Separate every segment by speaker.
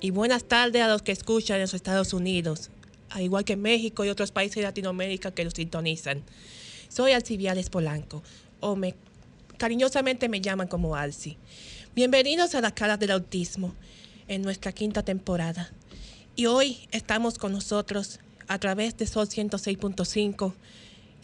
Speaker 1: y buenas tardes a los que escuchan en los Estados Unidos, al igual que México y otros países de Latinoamérica que los sintonizan. Soy Alcibiades Polanco, o me, cariñosamente me llaman como Alci. Bienvenidos a las caras del autismo en nuestra quinta temporada. Y hoy estamos con nosotros a través de Sol 106.5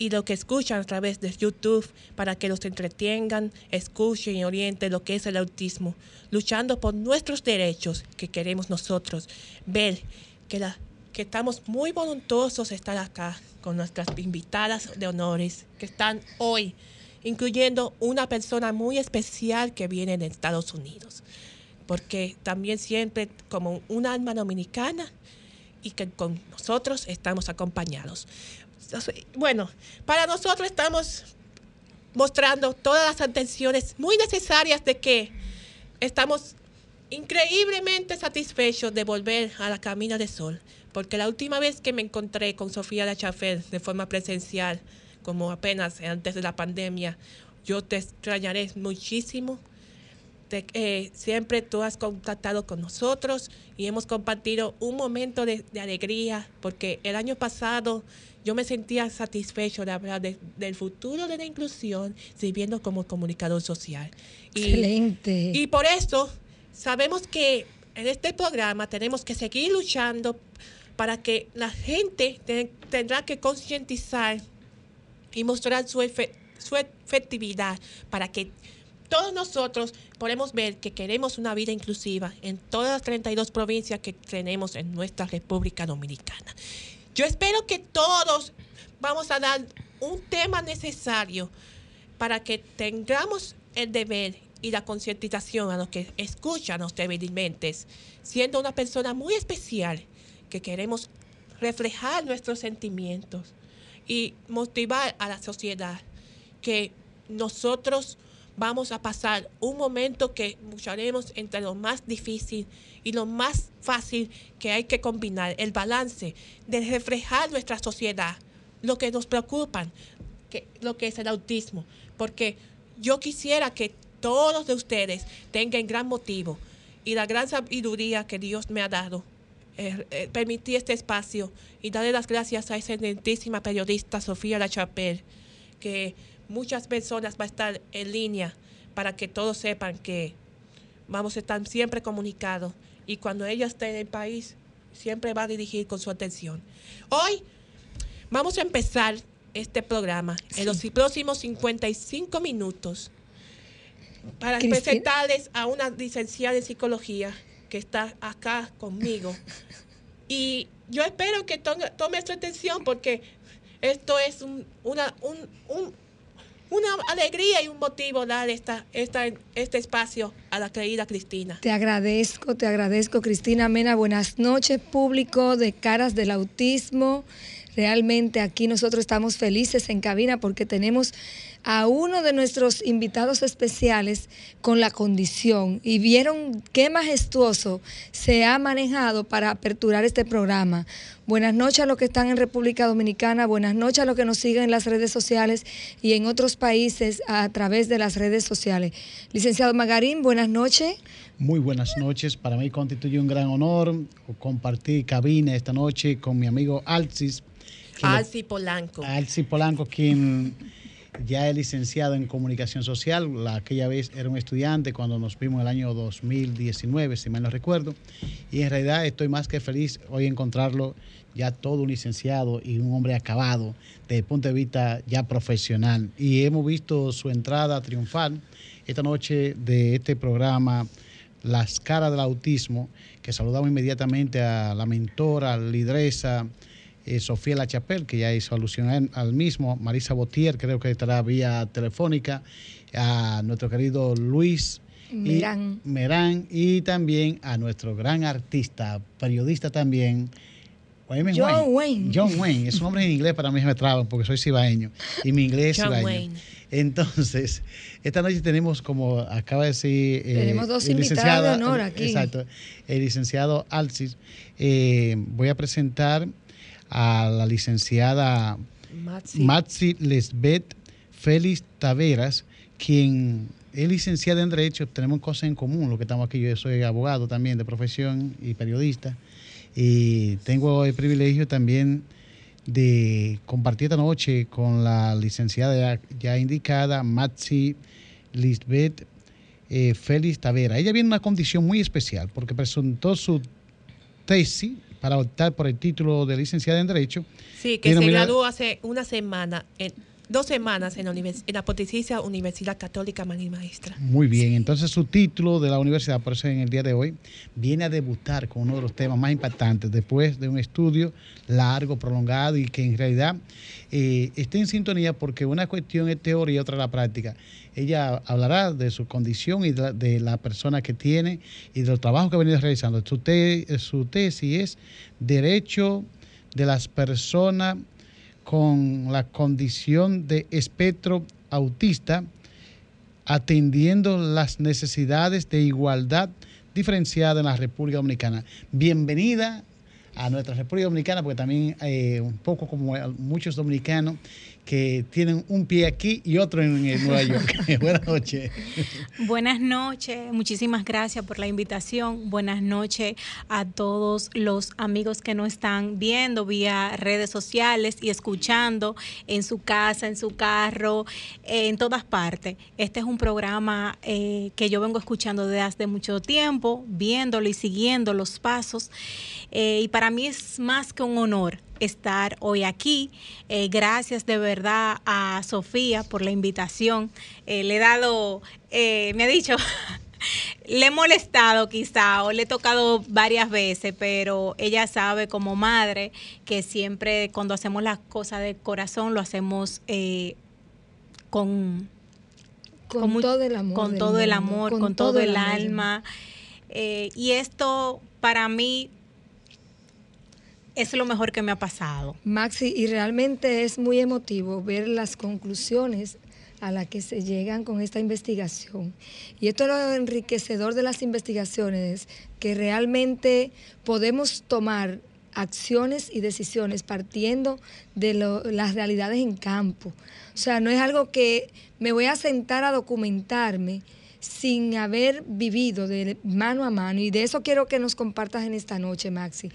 Speaker 1: y lo que escuchan a través de YouTube para que los entretengan, escuchen y orienten lo que es el autismo, luchando por nuestros derechos que queremos nosotros, ver que, la, que estamos muy voluntosos de estar acá con nuestras invitadas de honores que están hoy, incluyendo una persona muy especial que viene de Estados Unidos, porque también siempre como un alma dominicana y que con nosotros estamos acompañados bueno, para nosotros estamos mostrando todas las atenciones muy necesarias de que estamos increíblemente satisfechos de volver a la Camina de Sol, porque la última vez que me encontré con Sofía de Chafel de forma presencial, como apenas antes de la pandemia, yo te extrañaré muchísimo. Eh, siempre tú has contactado con nosotros y hemos compartido un momento de, de alegría, porque el año pasado yo me sentía satisfecho de hablar del futuro de la inclusión sirviendo como comunicador social.
Speaker 2: Excelente.
Speaker 1: Y por eso sabemos que en este programa tenemos que seguir luchando para que la gente tendrá que concientizar y mostrar su, su efectividad para que todos nosotros podemos ver que queremos una vida inclusiva en todas las 32 provincias que tenemos en nuestra República Dominicana. Yo espero que todos vamos a dar un tema necesario para que tengamos el deber y la concientización a los que escuchan los débilmente, siendo una persona muy especial que queremos reflejar nuestros sentimientos y motivar a la sociedad que nosotros vamos a pasar un momento que lucharemos entre lo más difícil y lo más fácil que hay que combinar, el balance de reflejar nuestra sociedad, lo que nos preocupa, que, lo que es el autismo, porque yo quisiera que todos de ustedes tengan gran motivo y la gran sabiduría que Dios me ha dado. Eh, eh, permitir este espacio y darle las gracias a esa excelentísima periodista Sofía La Chapelle, que muchas personas va a estar en línea para que todos sepan que vamos a estar siempre comunicados y cuando ella esté en el país siempre va a dirigir con su atención. Hoy vamos a empezar este programa en los próximos 55 minutos para presentarles a una licenciada en psicología que está acá conmigo. Y yo espero que tome, su atención porque esto es una, un, una alegría y un motivo dar esta, este espacio a la querida Cristina.
Speaker 2: Te agradezco, te agradezco, Cristina Mena. Buenas noches, público de Caras del Autismo. Realmente aquí nosotros estamos felices en cabina porque tenemos a uno de nuestros invitados especiales con la condición y vieron qué majestuoso se ha manejado para aperturar este programa. Buenas noches a los que están en República Dominicana, buenas noches a los que nos siguen en las redes sociales y en otros países a través de las redes sociales. Licenciado Magarín, buenas noches.
Speaker 3: Muy buenas noches. Para mí constituye un gran honor compartir cabina esta noche con mi amigo Alcis.
Speaker 1: Alci Polanco.
Speaker 3: Alci Polanco, quien ya es licenciado en comunicación social. La, aquella vez era un estudiante cuando nos vimos el año 2019, si mal no recuerdo. Y en realidad estoy más que feliz hoy encontrarlo ya todo un licenciado y un hombre acabado desde el punto de vista ya profesional. Y hemos visto su entrada triunfal esta noche de este programa Las caras del autismo, que saludamos inmediatamente a la mentora, lideresa, eh, Sofía La Chapelle, que ya hizo alusión al mismo, Marisa Botier, creo que estará vía telefónica, a nuestro querido Luis
Speaker 2: Merán.
Speaker 3: Y, Merán. Y también a nuestro gran artista, periodista también.
Speaker 2: John Wayne.
Speaker 3: John Wayne. Es un nombre en inglés para mí me traba porque soy cibaeño. Y mi inglés es
Speaker 1: John
Speaker 3: cibaeño.
Speaker 1: Wayne.
Speaker 3: Entonces, esta noche tenemos, como acaba de decir. eh,
Speaker 2: Tenemos dos
Speaker 3: el
Speaker 2: invitados
Speaker 3: licenciado-
Speaker 2: de honor aquí.
Speaker 3: Exacto. El licenciado Alcis. Eh, voy a presentar a la licenciada
Speaker 1: Maxi.
Speaker 3: Matzi Lesbeth Félix Taveras, quien es licenciada en Derecho, tenemos cosas en común, lo que estamos aquí, yo soy abogado también de profesión y periodista, y tengo el privilegio también de compartir esta noche con la licenciada ya, ya indicada, Matzi Lisbeth eh, Félix Tavera. Ella viene en una condición muy especial porque presentó su tesis para optar por el título de licenciada en Derecho
Speaker 1: Sí, que se graduó hace una semana, en, dos semanas en la, univers- Pontificia Universidad Católica María Maestra.
Speaker 3: Muy bien, entonces su título de la universidad, por eso en el día de hoy, viene a debutar con uno de los temas más impactantes después de un estudio largo, prolongado y que en realidad eh, está en sintonía porque una cuestión es teoría y otra la práctica. Ella hablará de su condición y de la, persona que tiene y de los trabajos que ha venido realizando. Su tesis es Derecho de las Personas con la condición de espectro autista atendiendo las necesidades de igualdad diferenciada en la República Dominicana. Bienvenida a nuestra República Dominicana, porque también eh, un poco como muchos dominicanos que tienen un pie aquí y otro en, en Nueva York. Buenas noches.
Speaker 4: Buenas noches, muchísimas gracias por la invitación. Buenas noches a todos los amigos que nos están viendo vía redes sociales y escuchando en su casa, en su carro, eh, en todas partes. Este es un programa eh, que yo vengo escuchando desde hace mucho tiempo, viéndolo y siguiendo los pasos. Eh, y para mí es más que un honor estar hoy aquí. Eh, gracias de verdad a Sofía por la invitación. Eh, le he dado, eh, me ha dicho, le he molestado quizá o le he tocado varias veces, pero ella sabe como madre que siempre cuando hacemos las cosas de corazón lo hacemos eh, con,
Speaker 2: Con, todo el amor.
Speaker 4: con todo el amor,
Speaker 2: con
Speaker 4: con, todo, el alma. Y esto para mí es lo mejor que me ha pasado.
Speaker 2: Maxi, y realmente es muy emotivo ver las conclusiones a las que se llegan con esta investigación. Y esto es lo enriquecedor de las investigaciones, que realmente podemos tomar acciones y decisiones partiendo de las realidades en campo. O sea, no es algo que me voy a sentar a documentarme sin haber vivido de mano a mano. Y de eso quiero que nos compartas en esta noche, Maxi.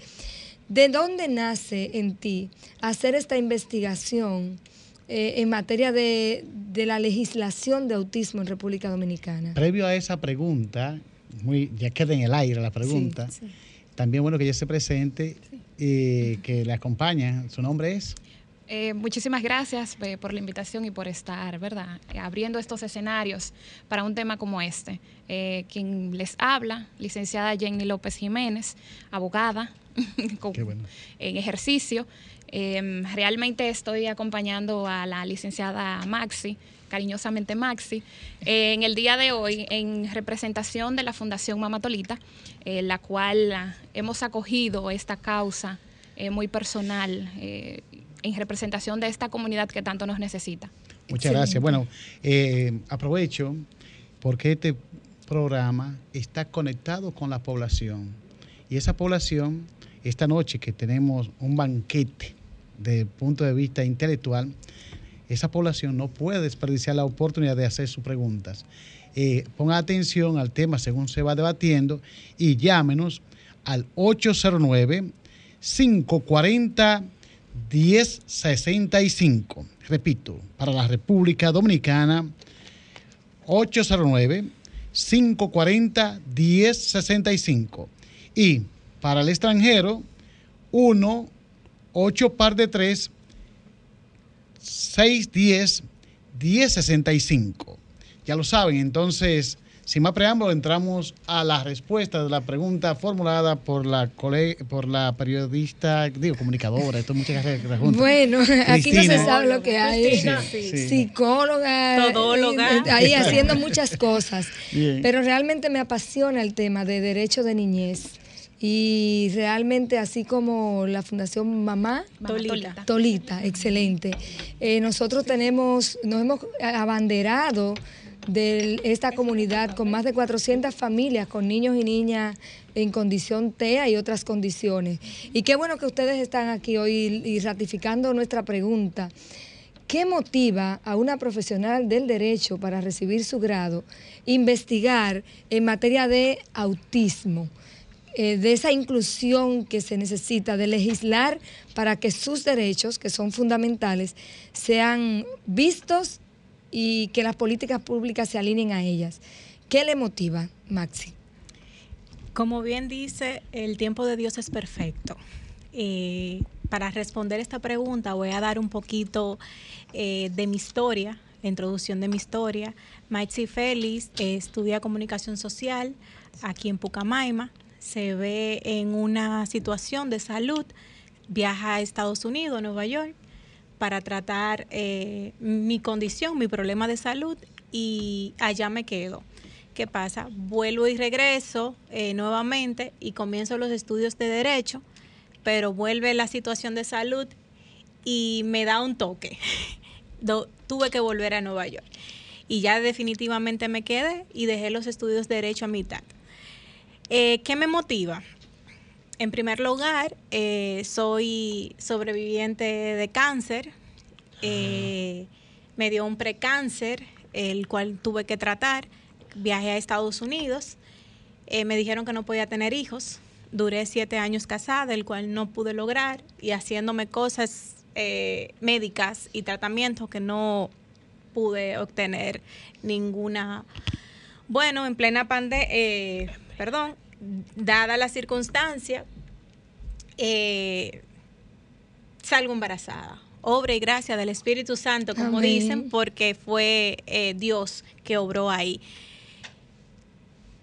Speaker 2: ¿De dónde nace en ti hacer esta investigación eh, en materia de, de la legislación de autismo en República Dominicana?
Speaker 3: Previo a esa pregunta, muy, ya queda en el aire la pregunta, también bueno que ella se presente y que le acompaña. ¿Su nombre es?
Speaker 5: Eh, muchísimas gracias eh, por la invitación y por estar, ¿verdad? Eh, abriendo estos escenarios para un tema como este. Eh, quien les habla, licenciada Jenny López Jiménez, abogada con-
Speaker 3: Qué bueno.
Speaker 5: en ejercicio. Eh, realmente estoy acompañando a la licenciada Maxi, cariñosamente Maxi, eh, en el día de hoy en representación de la Fundación Mamatolita, eh, la cual hemos acogido esta causa eh, muy personal en representación de esta comunidad que tanto nos necesita.
Speaker 3: Muchas gracias. Bueno, eh, aprovecho porque este programa está conectado con la población. Y esa población, esta noche que tenemos un banquete el punto de vista intelectual, esa población no puede desperdiciar la oportunidad de hacer sus preguntas. Eh, ponga atención al tema según se va debatiendo y llámenos al 809 540 1065. Repito, para la República Dominicana, 809-540-1065. Y para el extranjero, 1 8 par de 3 610 1065. Ya lo saben, entonces sin más preámbulo, entramos a la respuesta de la pregunta formulada por la por la periodista, digo, comunicadora, esto muchas gracias.
Speaker 2: Bueno, aquí no se sabe lo que hay. Psicóloga,
Speaker 4: todóloga,
Speaker 2: eh, ahí haciendo muchas cosas. Pero realmente me apasiona el tema de derecho de niñez. Y realmente, así como la Fundación Mamá,
Speaker 4: Tolita,
Speaker 2: Tolita excelente. Eh, nosotros tenemos, nos hemos abanderado de esta comunidad con más de 400 familias, con niños y niñas en condición TEA y otras condiciones. Y qué bueno que ustedes están aquí hoy y ratificando nuestra pregunta. ¿Qué motiva a una profesional del derecho para recibir su grado investigar en materia de autismo? Eh, de esa inclusión que se necesita de legislar para que sus derechos, que son fundamentales, sean vistos y que las políticas públicas se alineen a ellas. ¿Qué le motiva, Maxi?
Speaker 4: Como bien dice, el tiempo de Dios es perfecto. Eh, para responder esta pregunta voy a dar un poquito eh, de mi historia, la introducción de mi historia. Maxi Félix estudia comunicación social aquí en Pucamaima se ve en una situación de salud, viaja a Estados Unidos, Nueva York, para tratar eh, mi condición, mi problema de salud y allá me quedo. ¿Qué pasa? Vuelvo y regreso eh, nuevamente y comienzo los estudios de derecho, pero vuelve la situación de salud y me da un toque. tuve que volver a Nueva York. Y ya definitivamente me quedé y dejé los estudios de derecho a mitad. Eh, ¿Qué me motiva? En primer lugar, eh, soy sobreviviente de cáncer. Eh, me dio un precáncer, el cual tuve que tratar. Viajé a Estados Unidos. me dijeron que no podía tener hijos. Duré siete años casada, el cual no pude lograr. Y haciéndome cosas médicas y tratamientos que no pude obtener ninguna. Bueno, en plena pandemia perdón, dada la circunstancia, eh, salgo embarazada. Obra y gracia del Espíritu Santo, como dicen, porque fue eh, Dios que obró ahí.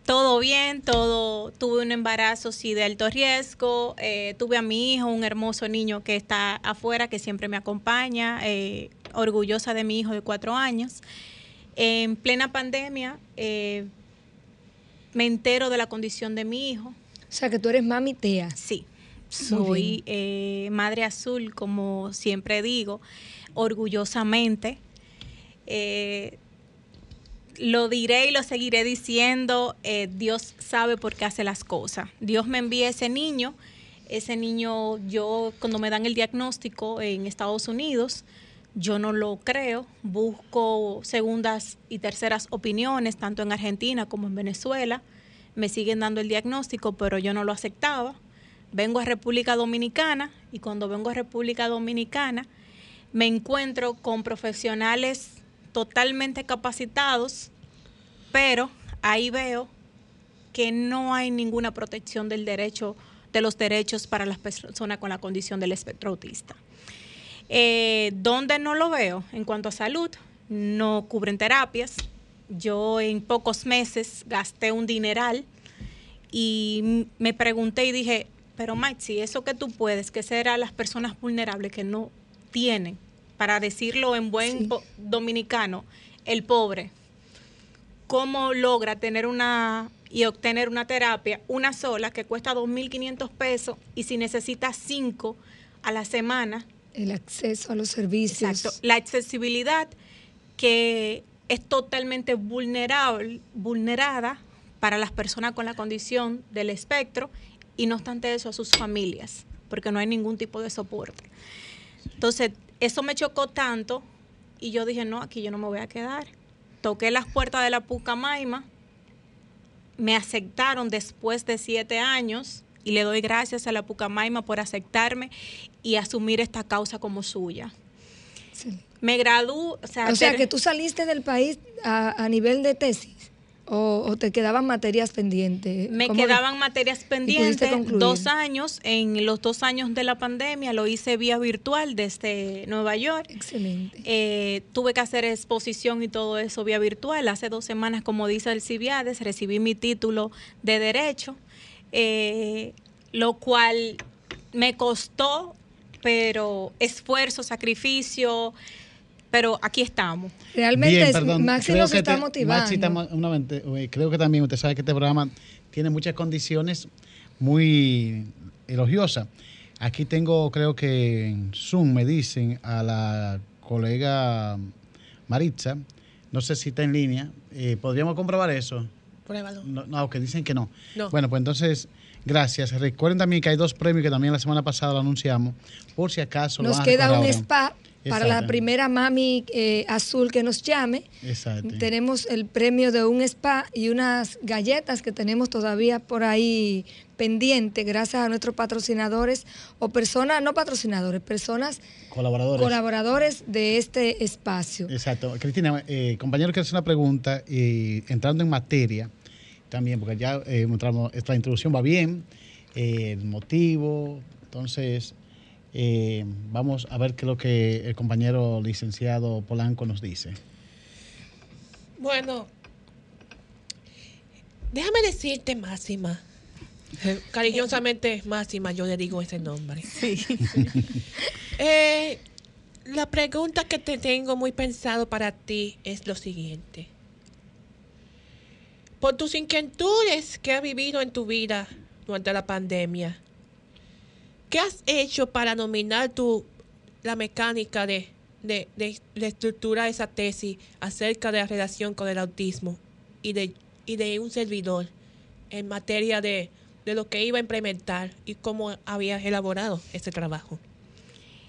Speaker 4: Todo bien, todo, tuve un embarazo sí de alto riesgo, eh, tuve a mi hijo, un hermoso niño que está afuera, que siempre me acompaña, orgullosa de mi hijo de cuatro años. En plena pandemia, me entero de la condición de mi hijo.
Speaker 2: O sea, que tú eres mami Tea.
Speaker 4: Sí, soy eh, madre azul, como siempre digo, orgullosamente. Eh, lo diré y lo seguiré diciendo, eh, Dios sabe por qué hace las cosas. Dios me envía ese niño, ese niño, yo cuando me dan el diagnóstico en Estados Unidos, yo no lo creo, busco segundas y terceras opiniones, tanto en Argentina como en Venezuela. Me siguen dando el diagnóstico, pero yo no lo aceptaba. Vengo a República Dominicana y cuando vengo a República Dominicana me encuentro con profesionales totalmente capacitados, pero ahí veo que no hay ninguna protección del derecho, de los derechos para las personas con la condición del espectro autista. Eh, ¿Dónde no lo veo? En cuanto a salud, no cubren terapias. Yo en pocos meses gasté un dineral y me pregunté y dije, pero Mike, si eso que tú puedes, que será las personas vulnerables que no tienen, para decirlo en buen dominicano, el pobre, ¿cómo logra tener una y obtener una terapia, una sola, que cuesta 2.500 pesos y si necesita cinco a la semana,
Speaker 2: el acceso a los servicios.
Speaker 4: Exacto. La accesibilidad que es totalmente vulnerable, vulnerada para las personas con la condición del espectro y no obstante eso a sus familias, porque no hay ningún tipo de soporte. Entonces, eso me chocó tanto y yo dije, no, aquí yo no me voy a quedar. Toqué las puertas de la Pucamaima, me aceptaron después de siete años y le doy gracias a la Pucamaima por aceptarme y asumir esta causa como suya. Me gradué,
Speaker 2: o sea, o sea que tú saliste del país a, nivel de tesis. o, o te quedaban materias pendientes?
Speaker 4: Me
Speaker 2: ¿Cómo-
Speaker 4: quedaban materias pendientes, dos años. En los dos años de la pandemia lo hice vía virtual desde Nueva York.
Speaker 2: Excelente.
Speaker 4: Eh, tuve que hacer exposición y todo eso vía virtual. Hace dos semanas, como dice el Cibiades, recibí mi título de Derecho, eh, lo cual me costó, pero esfuerzo, sacrificio, pero aquí estamos.
Speaker 2: Realmente
Speaker 3: Bien,
Speaker 2: Maxi
Speaker 3: creo
Speaker 2: nos
Speaker 3: que
Speaker 2: está
Speaker 3: te-
Speaker 2: motivando.
Speaker 3: Maxi está mo- una mente- eh, creo que también usted sabe que este programa tiene muchas condiciones muy elogiosas. Aquí tengo, creo que en Zoom me dicen a la colega Maritza, no sé si está en línea, eh, ¿podríamos comprobar eso?
Speaker 1: Pruébalo.
Speaker 3: No, no, que dicen que no.
Speaker 1: No.
Speaker 3: Bueno, pues entonces, gracias. Recuerden también que hay dos premios que también la semana pasada lo anunciamos, por si acaso lo
Speaker 2: Nos
Speaker 3: a
Speaker 2: queda un
Speaker 3: ahora.
Speaker 2: spa para la primera mami eh, azul que nos llame.
Speaker 3: Exacto.
Speaker 2: Tenemos el premio de un spa y unas galletas que tenemos todavía por ahí pendiente gracias a nuestros patrocinadores o personas, no patrocinadores, personas
Speaker 3: Colaboradores.
Speaker 2: colaboradores de este espacio.
Speaker 3: Exacto. Cristina, eh, compañero, quiero hacer una pregunta y entrando en materia también, porque ya eh, mostramos, esta introducción va bien, eh, el motivo, entonces eh, vamos a ver qué es lo que el compañero licenciado Polanco nos dice.
Speaker 1: Bueno, déjame decirte, Máxima. Cariñosamente, Máxima, yo le digo ese nombre. Eh, la pregunta que te tengo muy pensado para ti es lo siguiente. Por tus inquietudes que has vivido en tu vida durante la pandemia, ¿qué has hecho para dominar tu, la mecánica de, de, de- de esa tesis acerca de la relación con el autismo y de, y de un servidor en materia de, de lo que iba a implementar y cómo habías elaborado ese trabajo?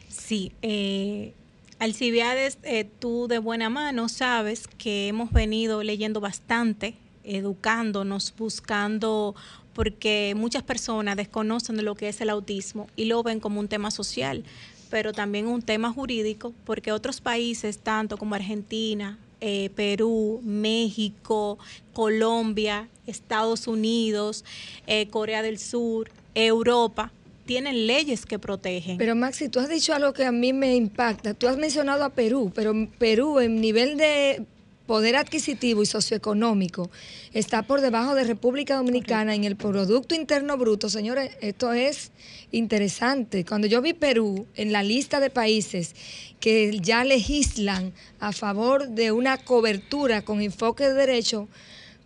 Speaker 4: Sí, eh, Alcibiades, eh, tú de buena mano sabes que hemos venido leyendo bastante, educándonos, buscando, porque muchas personas desconocen de lo que es el autismo y lo ven como un tema social, pero también un tema jurídico, porque otros países, tanto como Argentina, eh, Perú, México, Colombia, Estados Unidos, eh, Corea del Sur, Europa, tienen leyes que protegen.
Speaker 2: Pero Maxi, tú has dicho algo que a mí me impacta. Tú has mencionado a Perú, pero Perú en nivel de poder adquisitivo y socioeconómico está por debajo de República Dominicana en el Producto Interno Bruto. Señores, esto es interesante. Cuando yo vi Perú en la lista de países que ya legislan a favor de una cobertura con enfoque de derecho,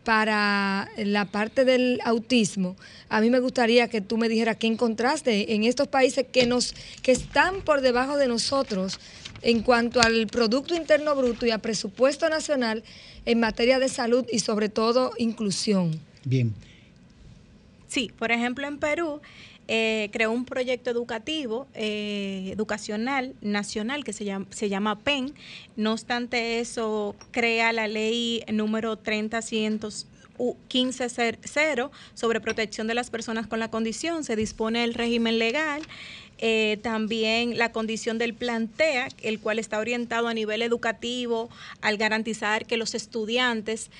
Speaker 2: para la parte del autismo, a mí me gustaría que tú me dijeras qué encontraste en estos países que nos que están por debajo de nosotros en cuanto al producto interno bruto y a presupuesto nacional en materia de salud y sobre todo inclusión.
Speaker 3: Bien.
Speaker 4: Sí, por ejemplo, en Perú eh, creó un proyecto educativo, eh, educacional, nacional, que se llama, se llama PEN. No obstante eso, crea la ley número 30150 sobre protección de las personas con la condición. Se dispone el régimen legal. Eh, también la condición del plantea, el cual está orientado a nivel educativo al garantizar que los estudiantes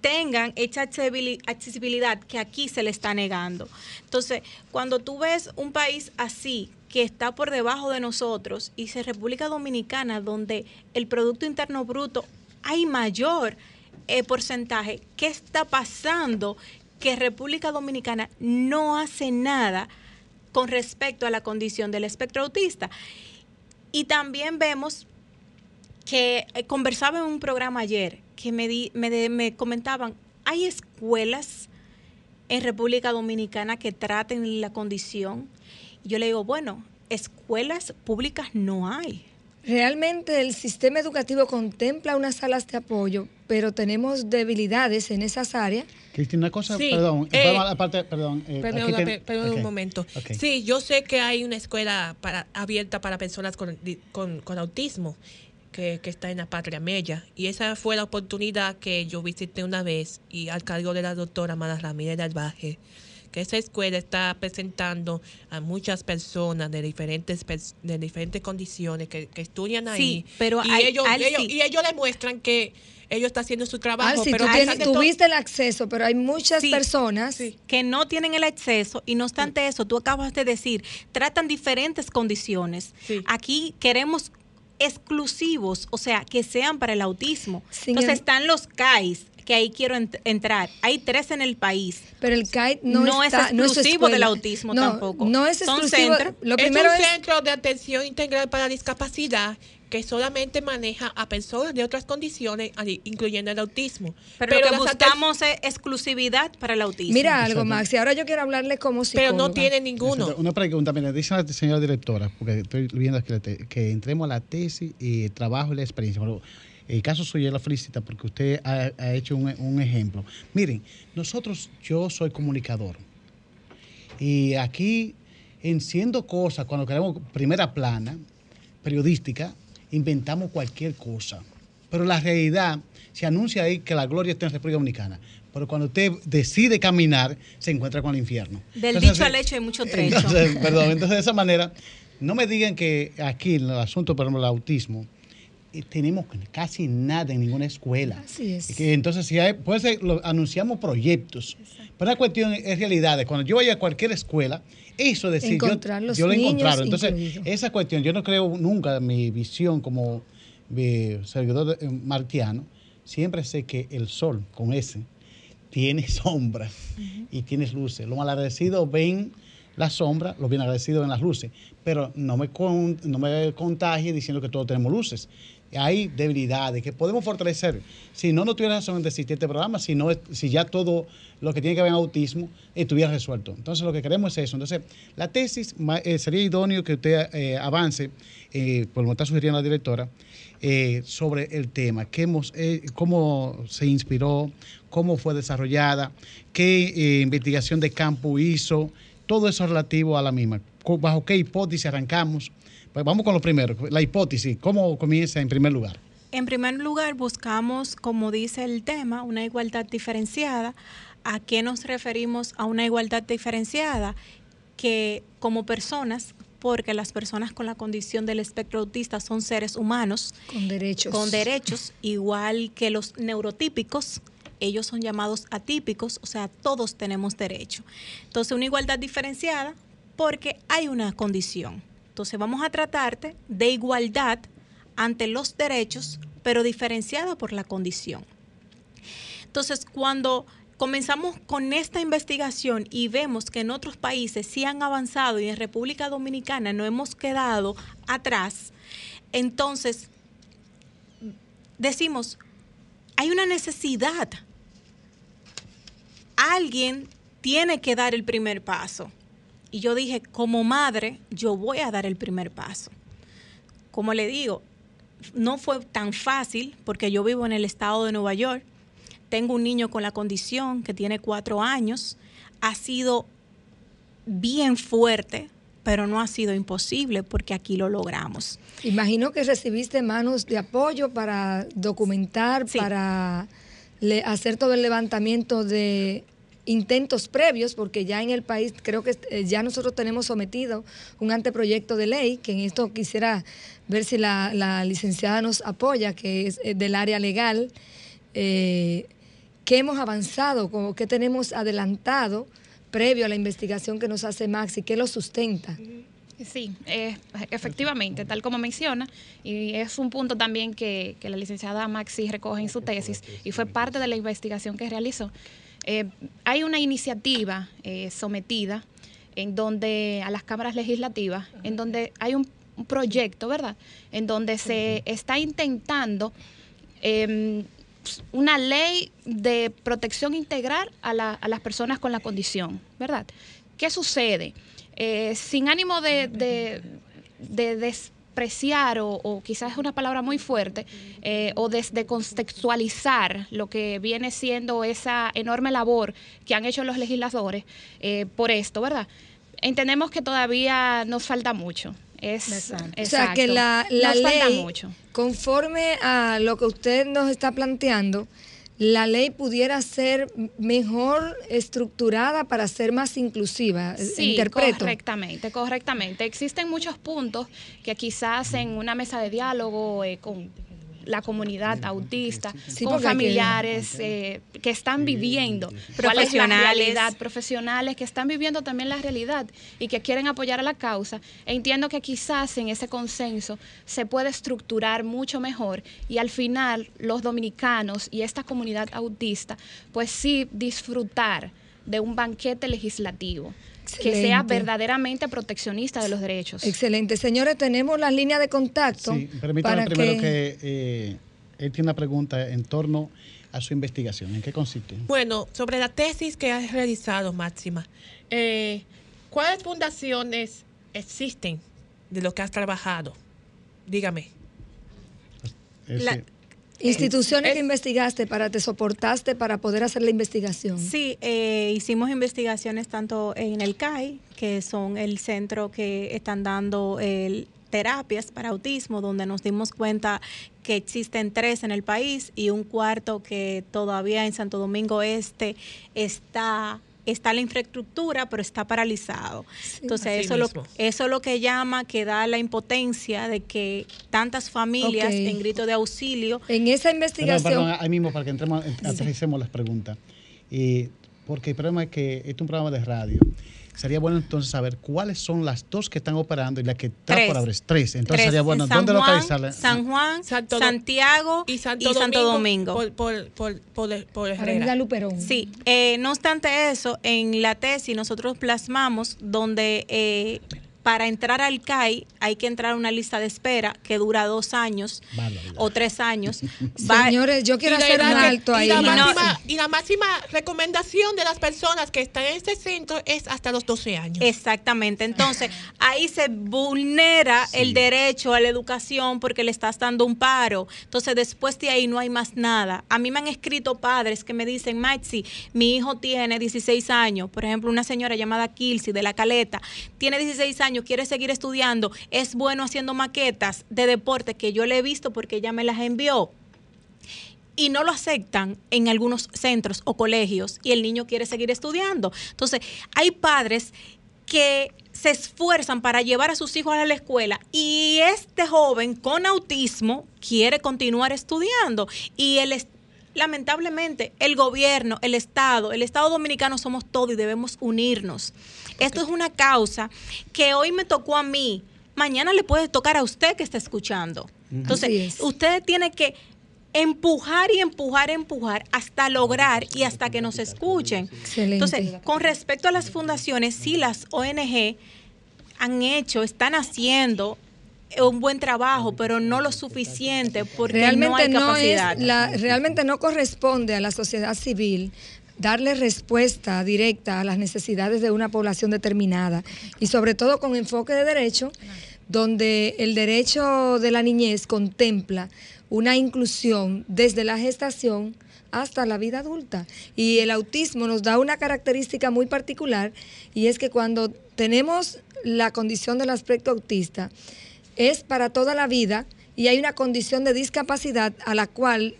Speaker 4: tengan esa accesibili- accesibilidad que aquí se le está negando. Entonces, cuando tú ves un país así, que está por debajo de nosotros, y se República Dominicana, donde el Producto Interno Bruto hay mayor eh, porcentaje, ¿qué está pasando? Que República Dominicana no hace nada con respecto a la condición del espectro autista. Y también vemos que eh, conversaba en un programa ayer que me, di- me, de- me comentaban, hay escuelas en República Dominicana que traten la condición. Y yo le digo, bueno, escuelas públicas no hay.
Speaker 2: Realmente el sistema educativo contempla unas salas de apoyo, pero tenemos debilidades en esas áreas.
Speaker 3: Cristina, una cosa,
Speaker 1: Sí,
Speaker 3: perdón,
Speaker 1: eh,
Speaker 3: vamos a la parte- perdón. eh,
Speaker 1: Perdón,
Speaker 3: aquí ten-
Speaker 1: pe- perdón
Speaker 3: ok,
Speaker 1: un momento. Sí, yo sé que hay una escuela para, abierta para personas con, di- con, con autismo que, que está en la Patria Mella. Y esa fue la oportunidad que yo visité una vez y al cargo de la doctora Mara Ramírez Albaje, que esa escuela está presentando a muchas personas de diferentes de diferentes condiciones que, que estudian ahí.
Speaker 4: Sí, pero
Speaker 1: y,
Speaker 4: hay-
Speaker 1: ellos, y ellos demuestran que ellos están haciendo su trabajo.
Speaker 2: Alci,
Speaker 1: pero
Speaker 2: tú tienes- tuviste el acceso, pero hay muchas
Speaker 4: Sí,
Speaker 2: personas
Speaker 1: sí.
Speaker 4: que no tienen el acceso y no obstante eso, tú acabas de decir, tratan diferentes condiciones.
Speaker 1: Sí.
Speaker 4: Aquí queremos exclusivos, o sea, que sean para el autismo.
Speaker 2: Sin
Speaker 4: Entonces están los CAIS, que ahí quiero ent- entrar. Hay tres en el país.
Speaker 2: Pero el kite no,
Speaker 4: No es
Speaker 2: está, no es
Speaker 4: exclusivo
Speaker 2: escuela.
Speaker 4: del autismo
Speaker 2: No,
Speaker 4: tampoco.
Speaker 2: No es exclusivo.
Speaker 4: centros.
Speaker 2: Lo
Speaker 1: es un
Speaker 2: es
Speaker 1: centro de atención integral para discapacidad que solamente maneja a personas de otras condiciones, incluyendo el autismo.
Speaker 4: Pero, lo que buscamos es exclusividad para el autismo.
Speaker 2: Mira algo,
Speaker 3: Exacto.
Speaker 2: Maxi. Ahora yo quiero hablarle como psicóloga.
Speaker 1: pero no tiene ninguno.
Speaker 3: Una pregunta, mira, dice la señora directora, porque estoy viendo aquí la te- que entremos a la tesis y el trabajo y la experiencia. El caso suyo la felicita porque usted ha, ha hecho un, un ejemplo. Miren, nosotros, yo soy comunicador. Y aquí, en siendo cosas, cuando queremos primera plana, periodística, inventamos cualquier cosa. Pero la realidad se anuncia ahí que la gloria está en República Dominicana. Pero cuando usted decide caminar, se encuentra con el infierno.
Speaker 4: Del
Speaker 3: Entonces,
Speaker 4: dicho al hecho hay mucho trecho.
Speaker 3: entonces, perdón, entonces de esa manera, no me digan que aquí en el asunto, por ejemplo, del autismo, tenemos casi nada en ninguna escuela.
Speaker 2: Así es.
Speaker 3: Entonces, si hay, puede ser, lo- anunciamos proyectos, pero la cuestión es realidades. Cuando yo vaya a cualquier escuela, eso es decir, yo-
Speaker 2: los
Speaker 3: yo, lo he
Speaker 2: niños
Speaker 3: encontrado. Entonces,
Speaker 2: incluidos.
Speaker 3: esa cuestión, yo no creo nunca en mi visión como eh, servidor de- eh, martiano, siempre sé que el sol, con ese, tiene sombra y tienes luces. Los malagradecidos ven la sombra, los bien agradecidos ven las luces, pero no me, con- no me contagie diciendo que todos tenemos luces. Hay debilidades que podemos fortalecer. Si no, no tuviera razón en decir este programa, si, no, si ya todo lo que tiene que ver con autismo estuviera resuelto. Entonces, lo que queremos es eso. Entonces, la tesis eh, sería idóneo que usted eh, avance, eh, por lo que está sugiriendo la directora, eh, sobre el tema, cómo se inspiró, cómo fue desarrollada, qué investigación de campo hizo, todo eso relativo a la misma. ¿Bajo qué hipótesis arrancamos? Pues vamos con lo primero, la hipótesis, ¿cómo comienza en primer lugar?
Speaker 4: En primer lugar, buscamos, como dice el tema, una igualdad diferenciada. ¿A qué nos referimos a una igualdad diferenciada? Que como personas, porque las personas con la condición del espectro autista son seres humanos
Speaker 2: Con derechos.
Speaker 4: con derechos, igual que los neurotípicos, ellos son llamados atípicos, o sea, todos tenemos derecho. Entonces, una igualdad diferenciada porque hay una condición. Entonces, vamos a tratarte de igualdad ante los derechos, pero diferenciada por la condición. Entonces, cuando comenzamos con esta investigación y vemos que en otros países sí han avanzado y en República Dominicana no hemos quedado atrás, entonces decimos, hay una necesidad. Alguien tiene que dar el primer paso. Y yo dije, como madre, yo voy a dar el primer paso. Como le digo, no fue tan fácil porque yo vivo en el estado de Nueva York. Tengo un niño con la condición que tiene cuatro años. Ha sido bien fuerte, pero no ha sido imposible porque aquí lo logramos.
Speaker 2: Imagino que recibiste manos de apoyo para documentar,
Speaker 4: Sí.
Speaker 2: para hacer todo el levantamiento de intentos previos, porque ya en el país creo que eh, ya nosotros tenemos sometido un anteproyecto de ley, que en esto quisiera ver si la, la licenciada nos apoya, que es eh, del área legal. Eh, ¿Qué hemos avanzado? Como ¿Qué tenemos adelantado previo a la investigación que nos hace Maxi? ¿Qué lo sustenta?
Speaker 5: Sí, eh, efectivamente, tal como menciona, y es un punto también que, que la licenciada Maxi recoge en su tesis y fue parte de la investigación que realizó. Eh, hay una iniciativa eh, sometida en donde a las cámaras legislativas, en donde hay un, un proyecto, ¿verdad? En donde se está intentando em, una ley de protección integral a, la- a las personas con la condición, ¿verdad? ¿Qué sucede? Eh, sin ánimo de, de- de despreciar o, o quizás es una palabra muy fuerte, eh, o de, de contextualizar lo que viene siendo esa enorme labor que han hecho los legisladores eh, por esto, ¿verdad? Entendemos que todavía nos falta mucho. Es,
Speaker 2: O sea, que la, la
Speaker 5: nos falta
Speaker 2: ley,
Speaker 5: mucho.
Speaker 2: conforme a lo que usted nos está planteando, la ley pudiera ser mejor estructurada para ser más inclusiva.
Speaker 5: Sí,
Speaker 2: Interpreto.
Speaker 5: correctamente, correctamente. Existen muchos puntos que quizás en una mesa de diálogo eh, con la comunidad autista,
Speaker 2: Sí,
Speaker 5: con familiares eh, que están viviendo, cuál es la
Speaker 4: Profesionales.
Speaker 5: realidad, profesionales que están viviendo también la realidad y que quieren apoyar a la causa. Entiendo que quizás en ese consenso se puede estructurar mucho mejor y al final los dominicanos y esta comunidad autista, pues sí disfrutar de un banquete legislativo que sea verdaderamente proteccionista de los derechos.
Speaker 2: Excelente. Señores, tenemos las líneas de contacto.
Speaker 3: Sí, permítame
Speaker 2: para
Speaker 3: primero que, eh, él tiene una pregunta en torno a su investigación. ¿En qué consiste?
Speaker 1: Bueno, sobre la tesis que has realizado, Máxima, eh, ¿cuáles fundaciones existen de lo que has trabajado? Dígame.
Speaker 3: Ese-
Speaker 4: La-
Speaker 2: Instituciones
Speaker 1: Es-
Speaker 2: que investigaste para, te soportaste para poder hacer la investigación.
Speaker 4: Sí, eh, hicimos investigaciones tanto en el CAI, que son el centro que están dando el terapias para autismo, donde nos dimos cuenta que existen tres en el país y un cuarto que todavía en Santo Domingo Este está está la infraestructura, pero está paralizado. Entonces, eso, lo, eso es lo que llama, que da la impotencia de que tantas familias en grito de auxilio
Speaker 2: En esa investigación,
Speaker 3: perdón, ahí mismo para que entremos, ent- aterricemos las preguntas. Y porque el problema es que este es un programa de radio. Sería bueno entonces saber cuáles son las dos que están operando y la que está
Speaker 4: Tres.
Speaker 3: por abrir. Tres. Entonces
Speaker 4: Tres,
Speaker 3: sería bueno,
Speaker 4: en San
Speaker 3: ¿dónde
Speaker 4: Juan,
Speaker 3: localizarla?
Speaker 4: San Juan,
Speaker 1: Santo
Speaker 4: Santiago
Speaker 1: Y Santo,
Speaker 4: Domingo.
Speaker 1: Por, por, por, por, Herrera.
Speaker 2: Luperón.
Speaker 4: Sí, eh, no obstante eso, en la tesis nosotros plasmamos donde eh, para entrar al CAI hay que entrar a una lista de espera que dura dos años o tres años. Va-
Speaker 2: Señores, yo quiero
Speaker 1: la
Speaker 2: hacer un alto
Speaker 1: y
Speaker 2: ahí.
Speaker 1: la,
Speaker 4: Y no-
Speaker 1: máxima, y la máxima recomendación de las personas que están en este centro es hasta los 12 años.
Speaker 4: Exactamente. Entonces, ahí se vulnera el derecho a la educación porque le estás dando un paro. Entonces, después de ahí no hay más nada. A mí me han escrito padres que me dicen, Maxi, mi hijo tiene 16 años. Por ejemplo, una señora llamada Kilsi de La Caleta, tiene 16 años, quiere seguir estudiando, es bueno haciendo maquetas de deporte que yo le he visto porque ella me las envió y no lo aceptan en algunos centros o colegios y el niño quiere seguir estudiando. Entonces, hay padres que se esfuerzan para llevar a sus hijos a la escuela y este joven con autismo quiere continuar estudiando y el lamentablemente el gobierno, el Estado, el Estado dominicano somos todos y debemos unirnos. Esto es una causa que hoy me tocó a mí, mañana le puede tocar a usted que está escuchando. Entonces,
Speaker 2: es.
Speaker 4: usted tiene que empujar y empujar, empujar hasta lograr y hasta que nos escuchen.
Speaker 2: Excelente.
Speaker 4: Entonces, con respecto a las fundaciones, sí, las ONG han hecho, están haciendo un buen trabajo, pero no lo suficiente porque no
Speaker 2: realmente
Speaker 4: hay
Speaker 2: no,
Speaker 4: capacidad.
Speaker 2: es la, realmente no corresponde a la sociedad civil darle respuesta directa a las necesidades de una población determinada y sobre todo con enfoque de derecho donde el derecho de la niñez contempla una inclusión desde la gestación hasta la vida adulta. Y el autismo nos da una característica muy particular y es que cuando tenemos la condición del aspecto autista, es para toda la vida y hay una condición de discapacidad a la cual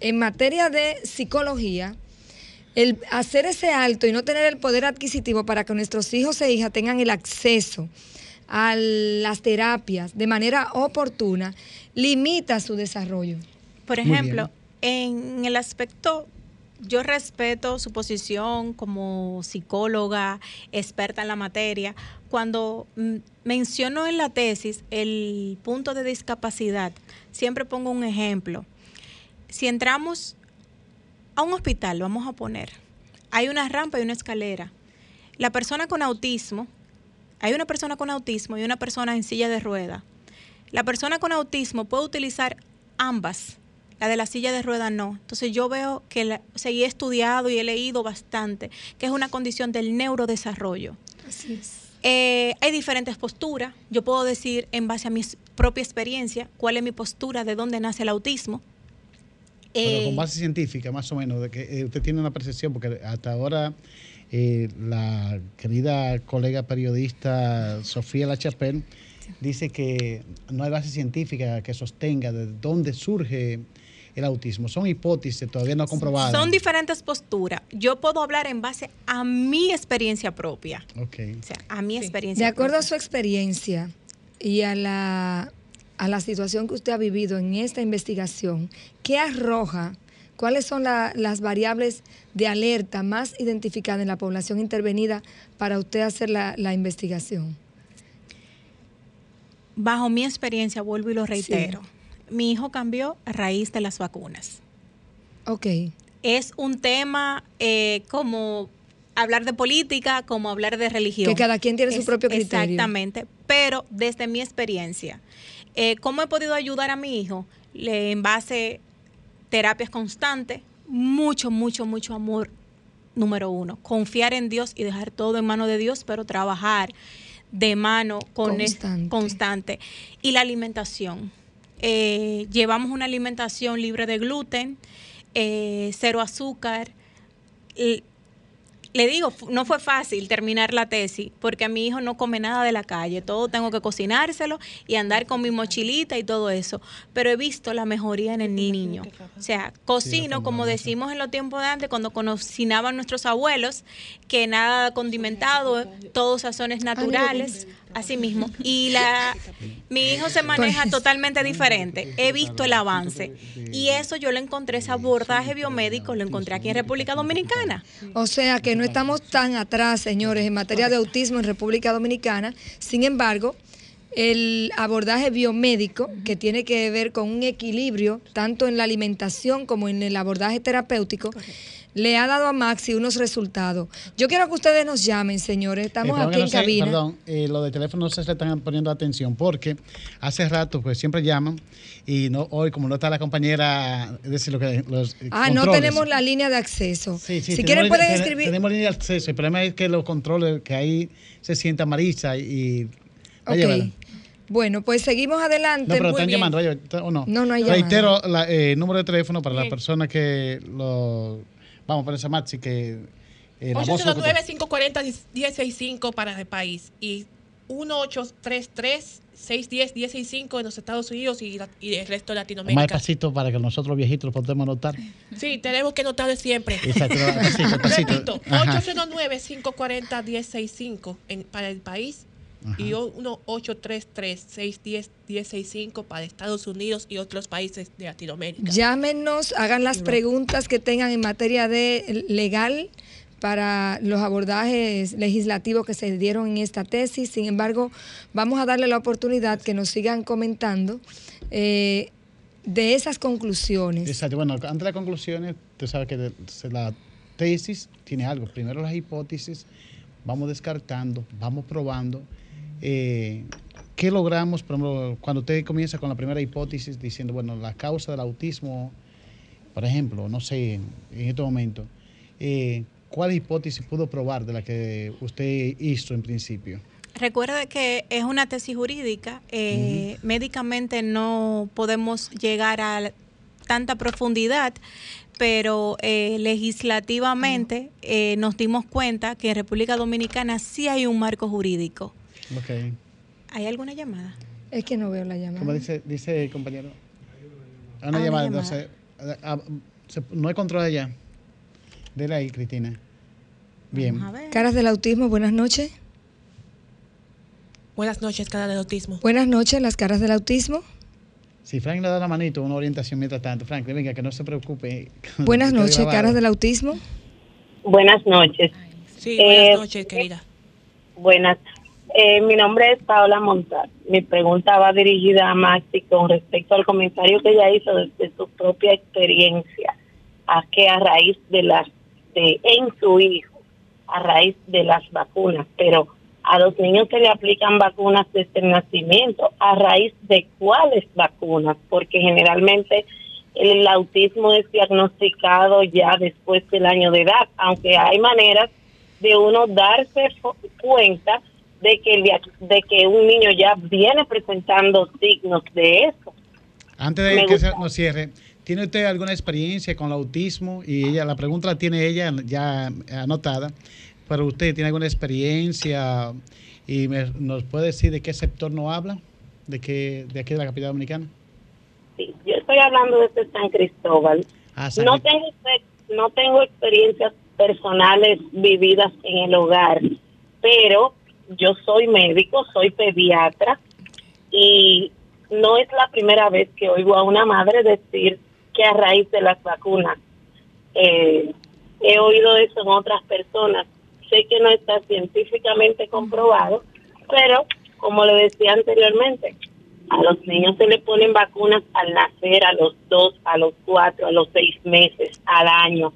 Speaker 2: en materia de psicología, el hacer ese alto y no tener el poder adquisitivo para que nuestros hijos e hijas tengan el acceso a las terapias de manera oportuna, limita su desarrollo.
Speaker 4: Por ejemplo, en el aspecto, yo respeto su posición como psicóloga, experta en la materia. Cuando mm, menciono en la tesis el punto de discapacidad, siempre pongo un ejemplo. Si entramos a un hospital, vamos a poner, hay una rampa y una escalera. La persona con autismo, hay una persona con autismo y una persona en silla de rueda. La persona con autismo puede utilizar ambas. La de la silla de rueda no. Entonces yo veo que la, o sea, y he estudiado y he leído bastante que es una condición del neurodesarrollo.
Speaker 2: Así es.
Speaker 4: Eh, hay diferentes posturas. Yo puedo decir en base a mi propia experiencia cuál es mi postura, de dónde nace el autismo.
Speaker 3: Pero
Speaker 4: Eh,
Speaker 3: con base científica, más o menos, de que eh, usted tiene una percepción, porque hasta ahora eh, la querida colega periodista Sofía Lachapelle dice que no hay base científica que sostenga de dónde surge el autismo? Son hipótesis todavía no comprobadas.
Speaker 4: Son diferentes posturas. Yo puedo hablar en base a mi experiencia propia.
Speaker 3: Ok.
Speaker 4: O sea, a mi
Speaker 1: Sí.
Speaker 4: experiencia
Speaker 2: De acuerdo a su experiencia y a la, a la situación que usted ha vivido en esta investigación, ¿qué arroja? ¿Cuáles son la- las variables de alerta más identificadas en la población intervenida para usted hacer la, la investigación?
Speaker 4: Bajo mi experiencia, vuelvo y lo reitero, mi hijo cambió a raíz de las vacunas.
Speaker 2: Ok.
Speaker 4: Es un tema eh, como hablar de política, como hablar de religión.
Speaker 2: Que cada quien tiene su propio criterio.
Speaker 4: Exactamente, pero desde mi experiencia, eh, ¿cómo he podido ayudar a mi hijo? Le, en base terapias constantes, mucho, mucho, mucho amor, número uno. Confiar en Dios y dejar todo en manos de Dios, pero trabajar de mano con
Speaker 2: Constante.
Speaker 4: constante. Y la alimentación. Eh, llevamos una alimentación libre de gluten, eh, cero azúcar. L- le digo, no fue fácil terminar la tesis porque a mi hijo no come nada de la calle, todo tengo que cocinárselo y andar con mi mochilita y todo eso, pero he visto la mejoría en el niño. O sea, cocino, como decimos en los tiempos de antes, cuando cocinaban nuestros abuelos, que nada condimentado, todos sazones naturales, así mismo. Y la, mi hijo se maneja totalmente diferente. He visto el avance. Y eso yo lo encontré, ese abordaje biomédico, lo encontré aquí en República Dominicana.
Speaker 2: O sea que no estamos tan atrás, señores, en materia de autismo en República Dominicana. Sin embargo, el abordaje biomédico, que tiene que ver con un equilibrio tanto en la alimentación como en el abordaje terapéutico, le ha dado a Maxi unos resultados. Yo quiero que ustedes nos llamen, señores. Estamos
Speaker 3: Eh,
Speaker 2: aquí en
Speaker 3: no sé,
Speaker 2: cabina.
Speaker 3: Perdón, eh, lo de teléfono no se le están poniendo atención porque hace rato pues siempre llaman y no hoy como no está la compañera, es decir, lo que los
Speaker 2: Ah, no tenemos la línea de acceso.
Speaker 3: Sí, sí,
Speaker 2: si
Speaker 3: tenemos
Speaker 2: quieren pueden escribir.
Speaker 3: Tenemos línea de acceso. El problema es que los controles, que ahí se sienta Marisa y...
Speaker 2: Ok. Bueno, pues seguimos adelante.
Speaker 3: No, pero
Speaker 1: muy
Speaker 3: están
Speaker 1: bien.
Speaker 3: llamando, ¿o no?
Speaker 2: No, no hay
Speaker 3: Reitero la- eh, el número de teléfono para las personas que lo... Vamos a poner esa Maxi que... eh, la voz locutora.
Speaker 1: 809-540-1065 para el país y 1833-610-1065 en los Estados Unidos y, la- y el resto de
Speaker 3: Más
Speaker 1: Latinoamérica.
Speaker 3: despacito para que nosotros viejitos podamos notar.
Speaker 1: Sí, tenemos que notarlo siempre.
Speaker 3: Exacto.
Speaker 1: Repito,
Speaker 3: Ajá.
Speaker 1: 809-540-1065 en- para el país y 1833-610-1065 para Estados Unidos y otros países de Latinoamérica.
Speaker 2: Llámenos, hagan las preguntas que tengan en materia de legal para los abordajes legislativos que se dieron en esta tesis. Sin embargo, vamos a darle la oportunidad que nos sigan comentando eh, de esas conclusiones.
Speaker 3: Exacto. Bueno, antes de las conclusiones, tú sabes que la tesis tiene algo. Primero las hipótesis, vamos descartando, vamos probando. Eh, ¿Qué logramos? Por ejemplo, cuando usted comienza con la primera hipótesis diciendo, bueno, la causa del autismo, por ejemplo, no sé, en este momento, eh, ¿cuál hipótesis pudo probar de la que usted hizo en principio?
Speaker 4: Recuerde que es una tesis jurídica. eh, Médicamente no podemos llegar a tanta profundidad, pero eh, legislativamente eh, nos dimos cuenta que en República Dominicana sí hay un marco jurídico.
Speaker 3: Ok.
Speaker 4: ¿Hay alguna llamada?
Speaker 2: Es que no veo la llamada.
Speaker 3: Como dice, dice el compañero. Una
Speaker 4: Ah, una
Speaker 3: llamada,
Speaker 4: llamada.
Speaker 3: entonces, ah, ah, se- no hay control allá. Dele ahí, Cristina. Bien.
Speaker 4: A.
Speaker 2: Caras del autismo, buenas noches.
Speaker 1: Buenas noches, cara del autismo.
Speaker 2: Buenas noches, las caras del autismo.
Speaker 3: Si Frank le da la manito, una orientación mientras tanto. Frank, venga, que no se preocupe.
Speaker 2: Buenas noches,
Speaker 3: grabado.
Speaker 2: caras del autismo.
Speaker 6: Buenas noches.
Speaker 1: Sí,
Speaker 6: Eh,
Speaker 1: buenas noches, querida.
Speaker 6: Buenas. Eh, mi nombre es Paola Montal. Mi pregunta va dirigida a Maxi con respecto al comentario que ella hizo desde su propia experiencia, a que a raíz de las, de, en su hijo, a raíz de las vacunas, pero a los niños que le aplican vacunas desde el nacimiento, a raíz de cuáles vacunas, porque generalmente el autismo es diagnosticado ya después del año de edad, aunque hay maneras de uno darse cuenta de que, el de que un niño ya viene presentando signos de eso.
Speaker 3: Antes de
Speaker 6: Me
Speaker 3: que se-
Speaker 6: gusta.
Speaker 3: nos cierre, ¿tiene usted alguna experiencia con el autismo? Y ella, la pregunta la tiene ella ya anotada, pero usted tiene alguna experiencia y me- nos puede decir de qué sector no habla, de qué, de aquí de la capital dominicana.
Speaker 6: Sí, yo estoy hablando desde San Cristóbal.
Speaker 3: Ah, San
Speaker 6: No tengo, no tengo experiencias personales vividas en el hogar, pero yo soy médico, soy pediatra y no es la primera vez que oigo a una madre decir que a raíz de las vacunas, eh, he oído eso en otras personas. Sé que no está científicamente comprobado, pero como le decía anteriormente, a los niños se le ponen vacunas al nacer, a los dos, a los cuatro, a los seis meses, al año.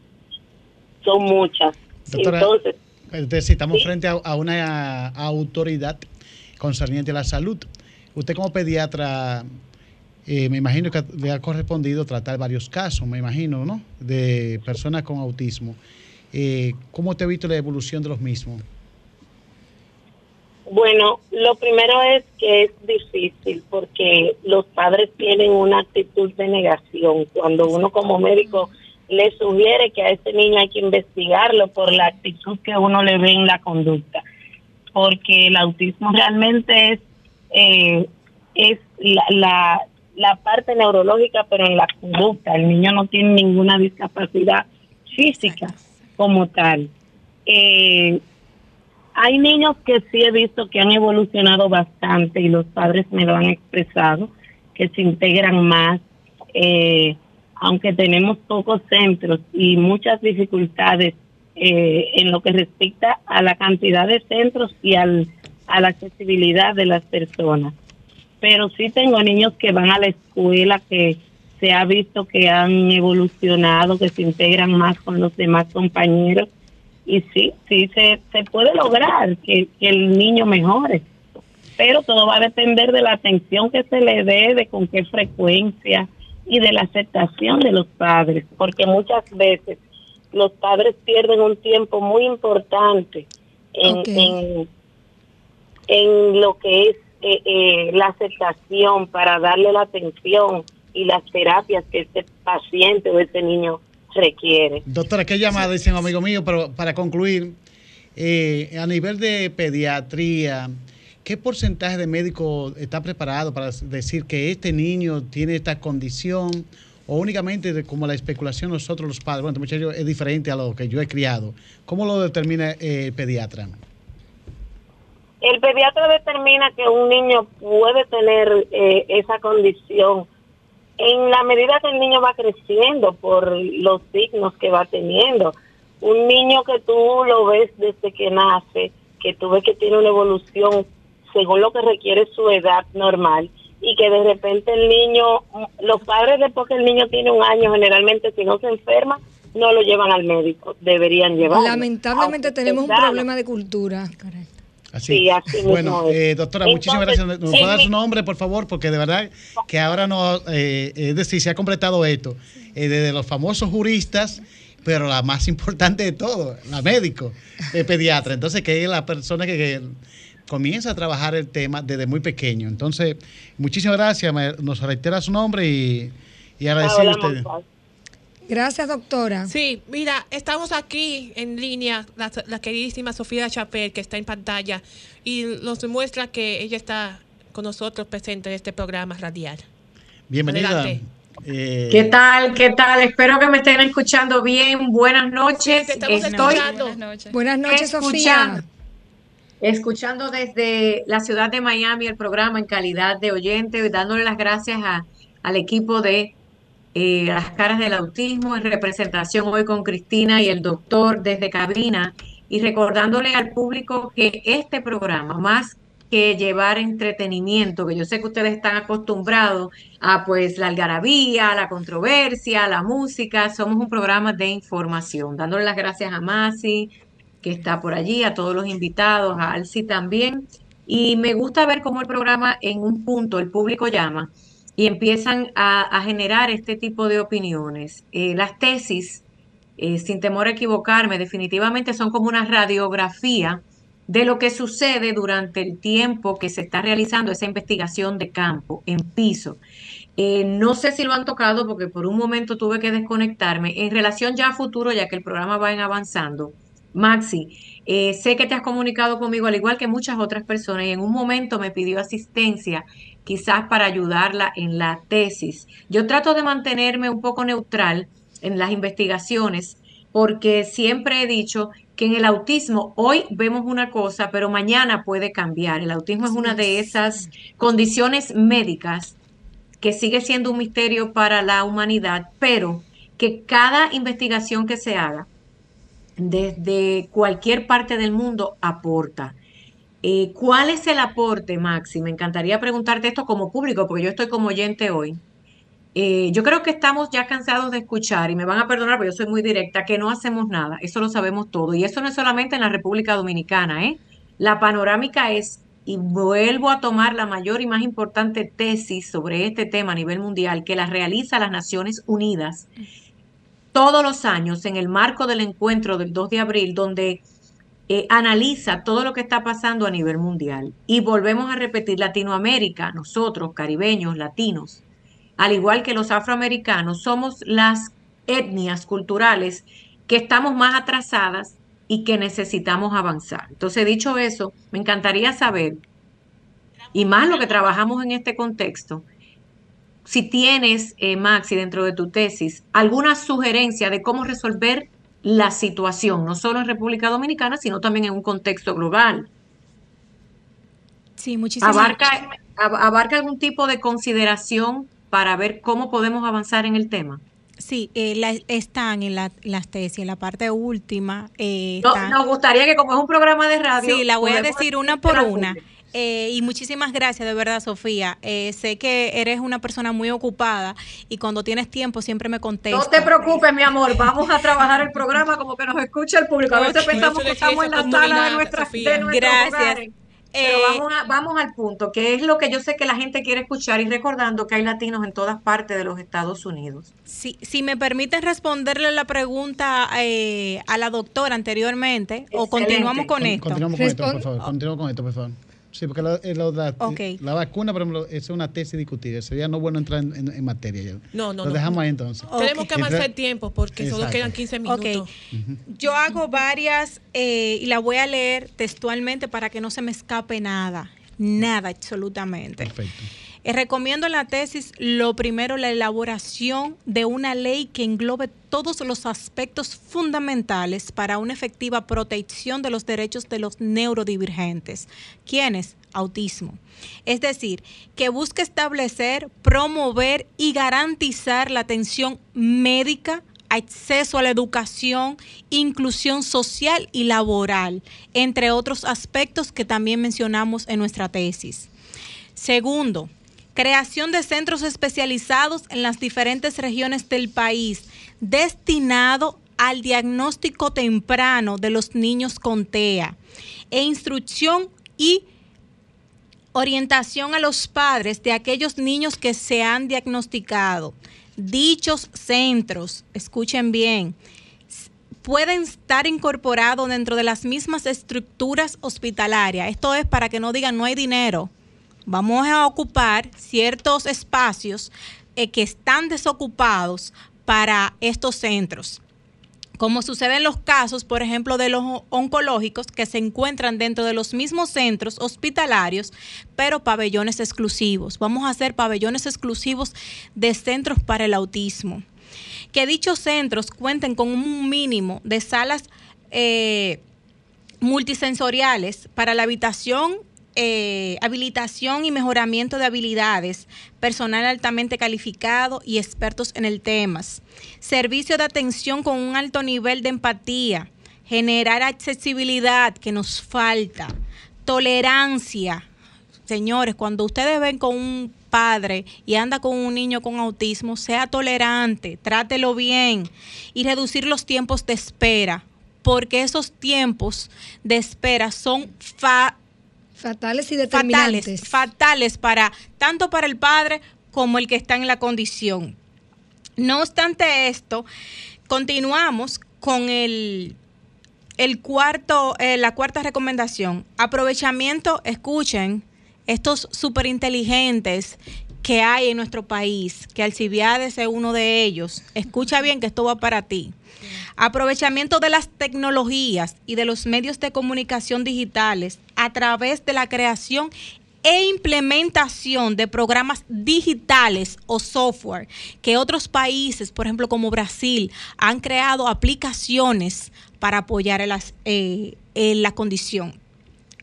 Speaker 6: Son muchas.
Speaker 3: Doctora,
Speaker 6: Entonces,
Speaker 3: Es decir, estamos frente a, una autoridad concerniente a la salud. Usted como pediatra, eh, me imagino que le ha correspondido tratar varios casos, me imagino, ¿no? De personas con autismo. Eh, ¿Cómo te ha visto la evolución de los mismos?
Speaker 6: Bueno, lo primero es que es difícil porque los padres tienen una actitud de negación. Cuando uno como médico le sugiere que a ese niño hay que investigarlo por la actitud que uno le ve en la conducta. Porque el autismo realmente es, eh, es la, la, parte neurológica, pero en la conducta. El niño no tiene ninguna discapacidad física como tal. Eh, hay niños que sí he visto que han evolucionado bastante y los padres me lo han expresado, que se integran más, eh, aunque tenemos pocos centros y muchas dificultades eh, en lo que respecta a la cantidad de centros y al, a la accesibilidad de las personas. Pero sí tengo niños que van a la escuela, que se ha visto que han evolucionado, que se integran más con los demás compañeros y sí, sí se, se puede lograr que, que el niño mejore, pero todo va a depender de la atención que se le dé, de con qué frecuencia y de la aceptación de los padres, porque muchas veces los padres pierden un tiempo muy importante en, en, en lo que es eh, eh, la aceptación para darle la atención y las terapias que este paciente o este niño requiere.
Speaker 3: Doctora, qué llamada, dice un amigo mío, pero para concluir, eh, a nivel de pediatría, ¿qué porcentaje de médicos está preparado para decir que este niño tiene esta condición? O únicamente como la especulación nosotros los padres, bueno, este muchacho es diferente a lo que yo he criado. ¿Cómo lo determina eh, el pediatra?
Speaker 6: El pediatra determina que un niño puede tener eh, esa condición en la medida que el niño va creciendo por los signos que va teniendo. Un niño que tú lo ves desde que nace, que tú ves que tiene una evolución según lo que requiere su edad normal y que de repente el niño, los padres después que el niño tiene un año, generalmente si no se enferma, no lo llevan al médico, deberían llevarlo.
Speaker 2: Lamentablemente tenemos un problema de cultura.
Speaker 3: Así.
Speaker 6: Sí, así
Speaker 3: bueno, eh, doctora, muchísimas gracias. ¿Nos puede dar su nombre, por favor? Porque de verdad que ahora no, eh, es decir, se ha completado esto. eh, desde los famosos juristas, pero la más importante de todo, la médico, el pediatra. Entonces, que es la persona que, que comienza a trabajar el tema desde muy pequeño. Entonces, muchísimas gracias. me- nos reitera su nombre y, y agradecer a ustedes.
Speaker 2: Gracias, doctora.
Speaker 1: Sí, mira, estamos aquí en línea, la, la queridísima Sofía Chapel, que está en pantalla, y nos muestra que ella está con nosotros presente en este programa radial.
Speaker 3: Bienvenida. Eh,
Speaker 7: ¿Qué tal? ¿Qué tal? Espero que me estén escuchando bien. Buenas noches.
Speaker 1: Te estamos
Speaker 7: Estoy
Speaker 1: escuchando.
Speaker 5: Buenas noches.
Speaker 2: Buenas noches, Sofía.
Speaker 7: escuchando desde la ciudad de Miami el programa en calidad de oyente dándole las gracias a- al equipo de eh, Las Caras del Autismo en representación hoy con Cristina y el doctor desde cabina y recordándole al público que este programa, más que llevar entretenimiento, que yo sé que ustedes están acostumbrados a pues la algarabía, la controversia, la música, somos un programa de información, dándole las gracias a Masi, que está por allí, a todos los invitados, a Alci también. Y me gusta ver cómo el programa en un punto el público llama y empiezan a, generar este tipo de opiniones. Eh, las tesis, eh, sin temor a equivocarme, definitivamente son como una radiografía de lo que sucede durante el tiempo que se está realizando esa investigación de campo, en piso. Eh, no sé si lo han tocado porque por un momento tuve que desconectarme. En relación ya a futuro, ya que el programa va en avanzando, Maxi, eh, sé que te has comunicado conmigo al igual que muchas otras personas y en un momento me pidió asistencia quizás para ayudarla en la tesis. Yo trato de mantenerme un poco neutral en las investigaciones porque siempre he dicho que en el autismo hoy vemos una cosa, pero mañana puede cambiar. El autismo es una de esas condiciones médicas que sigue siendo un misterio para la humanidad, pero que cada investigación que se haga desde cualquier parte del mundo aporta. Eh, ¿Cuál es el aporte, Maxi? Me encantaría preguntarte esto como público, porque yo estoy como oyente hoy. Eh, yo creo que estamos ya cansados de escuchar, y me van a perdonar, porque yo soy muy directa, que no hacemos nada. Eso lo sabemos todo. Y eso no es solamente en la República Dominicana, ¿eh? La panorámica es, y vuelvo a tomar la mayor y más importante tesis sobre este tema a nivel mundial, que la realiza las Naciones Unidas todos los años en el marco del encuentro del 2 de abril, donde eh, analiza todo lo que está pasando a nivel mundial. Y volvemos a repetir, Latinoamérica, nosotros, caribeños, latinos, al igual que los afroamericanos, somos las etnias culturales que estamos más atrasadas y que necesitamos avanzar. Entonces, dicho eso, me encantaría saber, y más lo que trabajamos en este contexto, si tienes, eh, Maxi, dentro de tu tesis, alguna sugerencia de cómo resolver la situación, no solo en República Dominicana, sino también en un contexto global.
Speaker 4: Sí, muchísimas
Speaker 7: abarca, abarca algún tipo de consideración para ver cómo podemos avanzar en el tema.
Speaker 4: Sí, eh, están en la, las tesis, en la parte última.
Speaker 7: Eh, nos gustaría que como es un programa de radio...
Speaker 4: Sí, la voy a decir una por una. Eh, y muchísimas gracias, de verdad, Sofía. Eh, sé que eres una persona muy ocupada y cuando tienes tiempo siempre me contestas.
Speaker 7: No te preocupes, mi amor. Vamos a trabajar el programa como que nos escucha el público. A veces pensamos que estamos en la sala de, nuestra, de Gracias. Pero eh, vamos, vamos al punto, que es lo que yo sé que la gente quiere escuchar y recordando que hay latinos en todas partes de los Estados Unidos.
Speaker 4: Sí, si me permiten responderle la pregunta a la doctora anteriormente o continuamos con, esto.
Speaker 3: Continuamos con esto, por favor. Continuamos con esto, por favor. Sí, porque la, eh, la, vacuna, por ejemplo, es una tesis discutida. Sería no bueno entrar en, materia. Ya.
Speaker 1: No, no.
Speaker 3: Lo dejamos ahí entonces.
Speaker 1: Tenemos que avanzar el tiempo porque solo quedan 15 minutos.
Speaker 4: Yo hago varias eh, y la voy a leer textualmente para que no se me escape nada. Nada, absolutamente. Perfecto. Eh, recomiendo en la tesis lo primero, la elaboración de una ley que englobe todos los aspectos fundamentales para una efectiva protección de los derechos de los neurodivergentes. ¿Quiénes? Autismo. Es decir, que busque establecer, promover y garantizar la atención médica acceso a la educación, inclusión social y laboral, entre otros aspectos que también mencionamos en nuestra tesis. Segundo, creación de centros especializados en las diferentes regiones del país, destinado al diagnóstico temprano de los niños con TEA e instrucción y orientación a los padres de aquellos niños que se han diagnosticado. Dichos centros, escuchen bien, pueden estar incorporados dentro de las mismas estructuras hospitalarias. Esto es para que no digan no hay dinero vamos a ocupar ciertos espacios eh, que están desocupados para estos centros. Como sucede en los casos, por ejemplo, de los oncológicos que se encuentran dentro de los mismos centros hospitalarios, pero pabellones exclusivos. Vamos a hacer pabellones exclusivos de centros para el autismo. Que dichos centros cuenten con un mínimo de salas eh, multisensoriales para la habitación eh, habilitación y mejoramiento de habilidades, personal altamente calificado y expertos en el tema, servicio de atención con un alto nivel de empatía, generar accesibilidad que nos falta, tolerancia. Señores, cuando ustedes ven con un padre y anda con un niño con autismo, sea tolerante, trátelo bien y reducir los tiempos de espera, porque esos tiempos de espera son fa
Speaker 2: Fatales y determinantes.
Speaker 4: Fatales, fatales para tanto para el padre como el que está en la condición. No obstante esto, continuamos con el, el cuarto, eh, la cuarta recomendación. Aprovechamiento, escuchen, estos súper inteligentes que hay en nuestro país, que Alcibiades es uno de ellos. Escucha bien que esto va para ti. Aprovechamiento de las tecnologías y de los medios de comunicación digitales a través de la creación e implementación de programas digitales o software que otros países, por ejemplo como Brasil, han creado aplicaciones para apoyar en, eh, la condición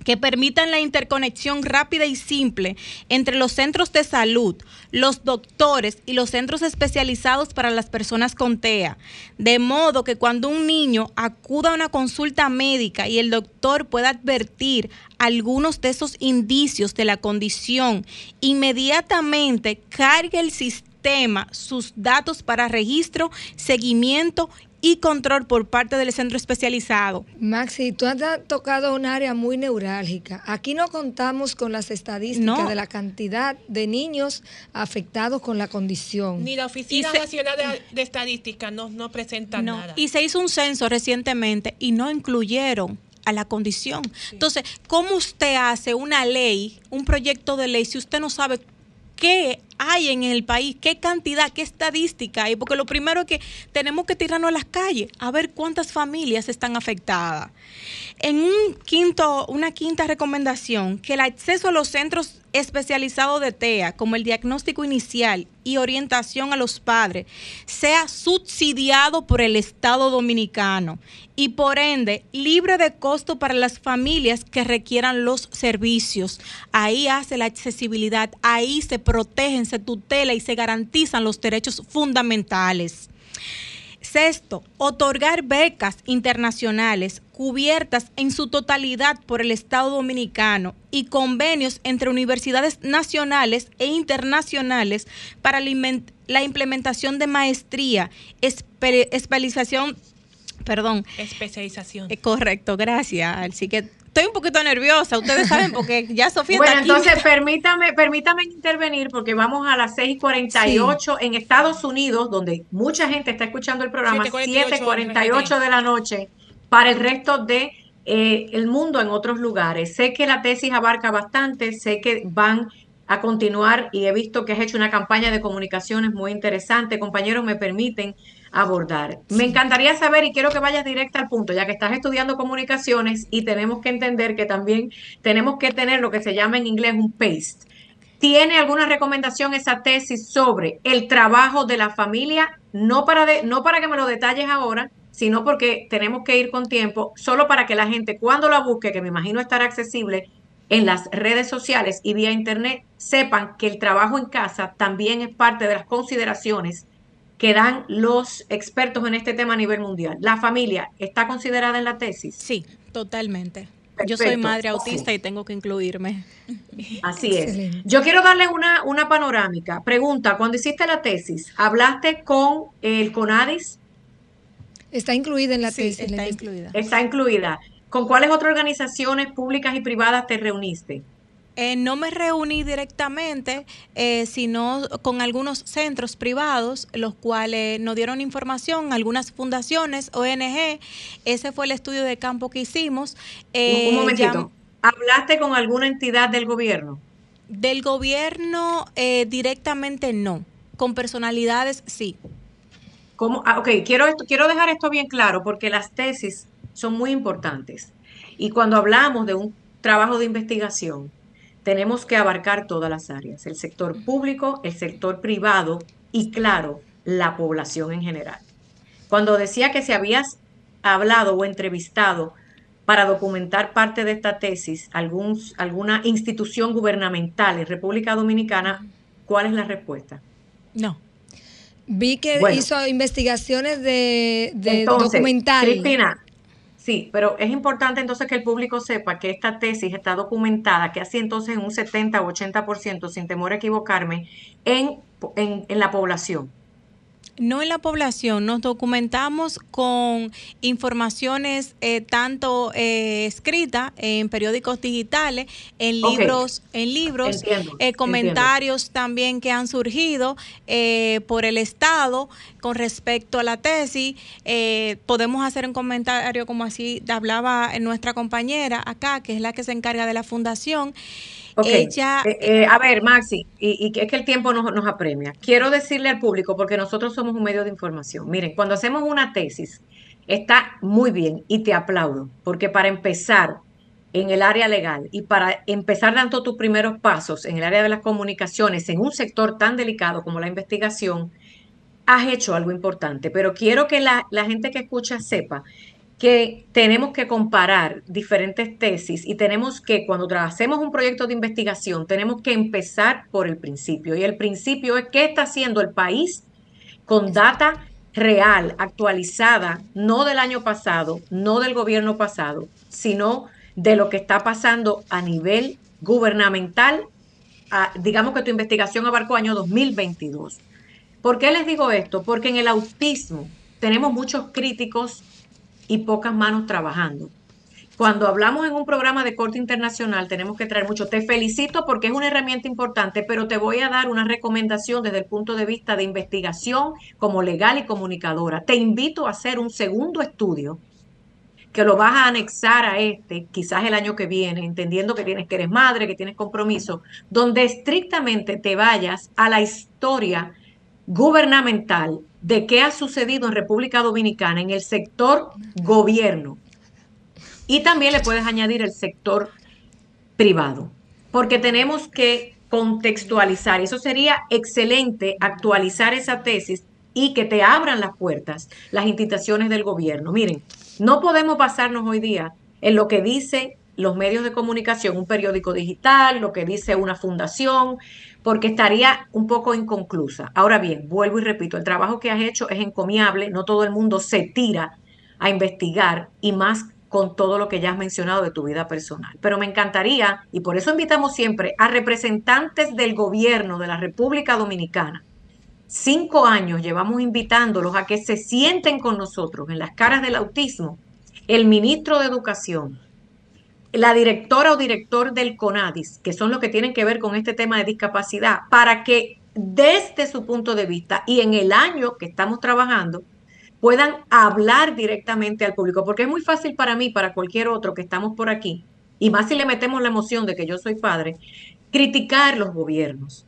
Speaker 4: que permitan la interconexión rápida y simple entre los centros de salud, los doctores y los centros especializados para las personas con TEA, de modo que cuando un niño acuda a una consulta médica y el doctor pueda advertir algunos de esos indicios de la condición, inmediatamente cargue el sistema sus datos para registro, seguimiento y control por parte del centro especializado.
Speaker 2: Maxi, tú has tocado un área muy neurálgica. Aquí no contamos con las estadísticas de la cantidad de niños afectados con la condición.
Speaker 1: Ni la Oficina Nacional de, Estadística no, no presenta nada.
Speaker 4: Y se hizo un censo recientemente y no incluyeron a la condición. Entonces, ¿cómo usted hace una ley, un proyecto de ley, si usted no sabe qué hay en el país, qué cantidad, qué estadística hay, porque lo primero es que tenemos que tirarnos a las calles a ver cuántas familias están afectadas. En un quinto, una quinta recomendación, que el acceso a los centros especializados de TEA, como el diagnóstico inicial y orientación a los padres, sea subsidiado por el Estado dominicano y por ende libre de costo para las familias que requieran los servicios. Ahí hace la accesibilidad, ahí se protegen, se tutela y se garantizan los derechos fundamentales. Sexto, otorgar becas internacionales cubiertas en su totalidad por el Estado Dominicano y convenios entre universidades nacionales e internacionales para la implementación de maestría, especialización, perdón.
Speaker 1: Especialización.
Speaker 4: Eh, correcto, gracias. Así que estoy un poquito nerviosa, ustedes saben, porque ya Sofía
Speaker 7: bueno, entonces permítame, permítame intervenir porque vamos a las 6:48 en Estados Unidos, donde mucha gente está escuchando el programa, 7:48 de la noche para el resto de eh, el mundo en otros lugares. Sé que la tesis abarca bastante, sé que van a continuar y he visto que has hecho una campaña de comunicaciones muy interesante. Compañeros, me permiten abordar. Me encantaría saber y quiero que vayas directa al punto, ya que estás estudiando comunicaciones y tenemos que entender que también tenemos que tener lo que se llama en inglés un paste. ¿Tiene alguna recomendación esa tesis sobre el trabajo de la familia? No para, de, no para que me lo detalles ahora, sino porque tenemos que ir con tiempo, solo para que la gente cuando la busque, que me imagino estará accesible en las redes sociales y vía internet, sepan que el trabajo en casa también es parte de las consideraciones que dan los expertos en este tema a nivel mundial. ¿La familia está considerada en la tesis?
Speaker 4: Sí, totalmente. Yo soy madre autista y tengo que incluirme.
Speaker 7: Así es. Yo quiero darles una, una panorámica. Pregunta, cuando hiciste la tesis, ¿hablaste con el CONADIS?
Speaker 2: Está incluida en la tesis.
Speaker 4: Está incluida.
Speaker 7: Está incluida. ¿Con cuáles otras organizaciones públicas y privadas te reuniste?
Speaker 4: Eh, no me reuní directamente, eh, sino con algunos centros privados, los cuales nos dieron información, algunas fundaciones, ONG. Ese fue el estudio de campo que hicimos.
Speaker 7: Eh, un momentito. ¿Hablaste con alguna entidad del gobierno?
Speaker 4: Del gobierno directamente no. Con personalidades sí.
Speaker 7: ¿Cómo? Ah, ok, quiero, quiero dejar esto bien claro porque las tesis son muy importantes. Y cuando hablamos de un trabajo de investigación, tenemos que abarcar todas las áreas, el sector público, el sector privado y, claro, la población en general. Cuando decía que si habías hablado o entrevistado para documentar parte de esta tesis algún, alguna institución gubernamental en República Dominicana, ¿cuál es la respuesta?
Speaker 4: No.
Speaker 2: Vi que hizo investigaciones de, de
Speaker 7: Cristina, Sí, pero es importante entonces que el público sepa que esta tesis está documentada, que así entonces en un 70 o 80%, sin temor a equivocarme, en, en la población
Speaker 4: no en la población, nos documentamos con informaciones eh, tanto eh, escritas en periódicos digitales, en libros, en libros, eh, comentarios también que han surgido por el Estado con respecto a la tesis. podemos hacer un comentario como así hablaba nuestra compañera acá, que es la que se encarga de la fundación
Speaker 7: Ella, eh, eh, a ver, Maxi, y, y, es que el tiempo nos, nos apremia. Quiero decirle al público, porque nosotros somos un medio de información. Miren, cuando hacemos una tesis, está muy bien y te aplaudo, porque para empezar en el área legal y para empezar dando tus primeros pasos en el área de las comunicaciones en un sector tan delicado como la investigación, has hecho algo importante. Pero quiero que la, la gente que escucha sepa que tenemos que comparar diferentes tesis y tenemos que, cuando hacemos un proyecto de investigación, tenemos que empezar por el principio. Y el principio es qué está haciendo el país con data real, actualizada, no del año pasado, no del gobierno pasado, sino de lo que está pasando a nivel gubernamental. digamos que tu investigación abarcó año 2022. ¿Por qué les digo esto? Porque en el autismo tenemos muchos críticos y pocas manos trabajando. Cuando hablamos en un programa de corte internacional tenemos que traer mucho. Te felicito porque es una herramienta importante, pero te voy a dar una recomendación desde el punto de vista de investigación como legal y comunicadora. Te invito a hacer un segundo estudio que lo vas a anexar a este, quizás el año que viene, entendiendo que tienes que eres madre, que tienes compromiso, donde estrictamente te vayas a la historia gubernamental de qué ha sucedido en República Dominicana en el sector gobierno. Y también le puedes añadir el sector privado, porque tenemos que contextualizar. Eso sería excelente actualizar esa tesis y que te abran las puertas las instituciones del gobierno. Miren, no podemos basarnos hoy día en lo que dicen los medios de comunicación, un periódico digital, lo que dice una fundación, porque estaría un poco inconclusa. Ahora bien, vuelvo y repito, el trabajo que has hecho es encomiable, no todo el mundo se tira a investigar y más con todo lo que ya has mencionado de tu vida personal. Pero me encantaría, y por eso invitamos siempre a representantes del gobierno de la República Dominicana. Cinco años llevamos invitándolos a que se sienten con nosotros en las caras del autismo. El ministro de Educación, la directora o director del CONADIS, que son los que tienen que ver con este tema de discapacidad, para que desde su punto de vista y en el año que estamos trabajando, puedan hablar directamente al público, porque es muy fácil para mí, para cualquier otro que estamos por aquí, y más si le metemos la emoción de que yo soy padre, criticar los gobiernos.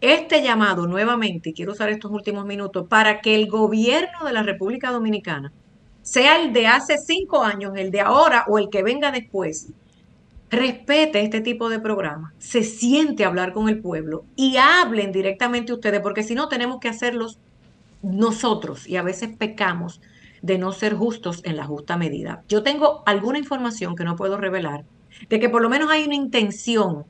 Speaker 7: Este llamado nuevamente, y quiero usar estos últimos minutos, para que el gobierno de la República Dominicana sea el de hace cinco años, el de ahora o el que venga después, respete este tipo de programa, se siente a hablar con el pueblo y hablen directamente ustedes, porque si no tenemos que hacerlos nosotros y a veces pecamos de no ser justos en la justa medida. Yo tengo alguna información que no puedo revelar, de que por lo menos hay una intención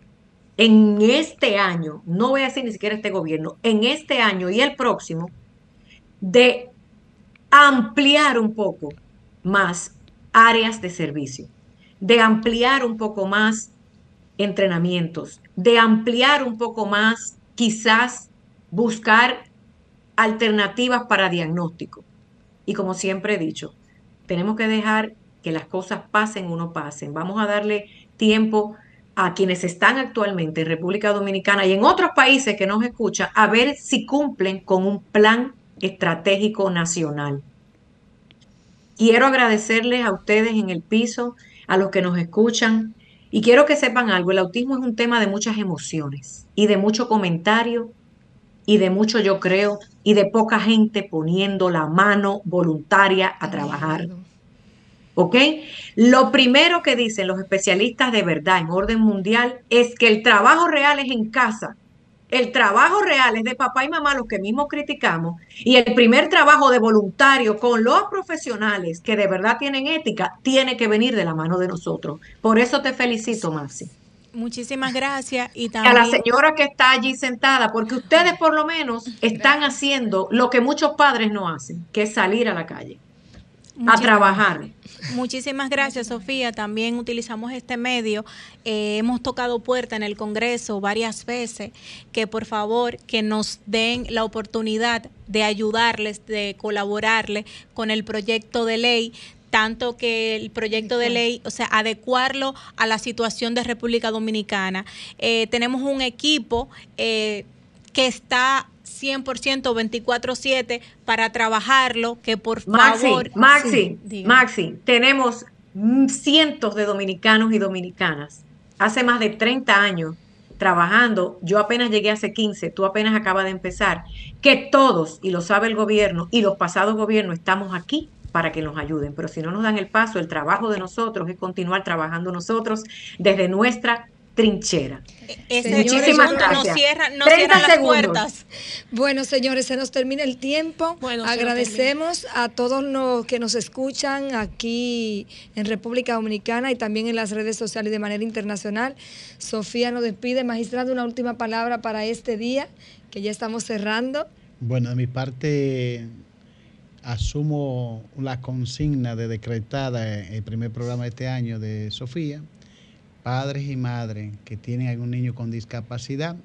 Speaker 7: en este año, no voy a decir ni siquiera este gobierno, en este año y el próximo, de ampliar un poco más áreas de servicio, de ampliar un poco más entrenamientos, de ampliar un poco más quizás buscar alternativas para diagnóstico. Y como siempre he dicho, tenemos que dejar que las cosas pasen o no pasen. Vamos a darle tiempo a quienes están actualmente en República Dominicana y en otros países que nos escuchan a ver si cumplen con un plan estratégico nacional. Quiero agradecerles a ustedes en el piso, a los que nos escuchan, y quiero que sepan algo, el autismo es un tema de muchas emociones y de mucho comentario y de mucho yo creo y de poca gente poniendo la mano voluntaria a trabajar. ¿Ok? Lo primero que dicen los especialistas de verdad en orden mundial es que el trabajo real es en casa el trabajo real es de papá y mamá, los que mismos criticamos, y el primer trabajo de voluntario con los profesionales que de verdad tienen ética, tiene que venir de la mano de nosotros. Por eso te felicito, Maxi.
Speaker 4: Muchísimas gracias. Y también...
Speaker 7: A la señora que está allí sentada, porque ustedes por lo menos están haciendo lo que muchos padres no hacen, que es salir a la calle a trabajar.
Speaker 4: Muchísimas gracias, Sofía. También utilizamos este medio. Eh, hemos tocado puerta en el Congreso varias veces que por favor que nos den la oportunidad de ayudarles, de colaborarles con el proyecto de ley tanto que el proyecto de ley, o sea, adecuarlo a la situación de República Dominicana. Eh, tenemos un equipo eh, que está 100% 24/7 para trabajarlo, que por favor...
Speaker 7: Maxi, Maxi, tenemos cientos de dominicanos y dominicanas hace más de 30 años trabajando, yo apenas llegué hace 15, tú apenas acabas de empezar, que todos, y lo sabe el gobierno y los pasados gobiernos, estamos aquí para que nos ayuden. Pero si no nos dan el paso, el trabajo de nosotros es continuar trabajando nosotros desde nuestra trinchera.
Speaker 4: Ese
Speaker 7: Muchísimas
Speaker 4: punto
Speaker 7: gracias.
Speaker 4: no cierra, no
Speaker 7: 30
Speaker 4: cierra las
Speaker 7: segundos.
Speaker 4: puertas.
Speaker 2: Bueno, señores, se nos termina el tiempo.
Speaker 1: Bueno,
Speaker 2: Agradecemos a todos los que nos escuchan aquí en República Dominicana y también en las redes sociales de manera internacional. Sofía nos despide. Magistrado, una última palabra para este día, que ya estamos cerrando.
Speaker 3: Bueno, de mi parte asumo la consigna de decretada el primer programa de este año de Sofía. Padres y madres que tienen algún niño con discapacidad,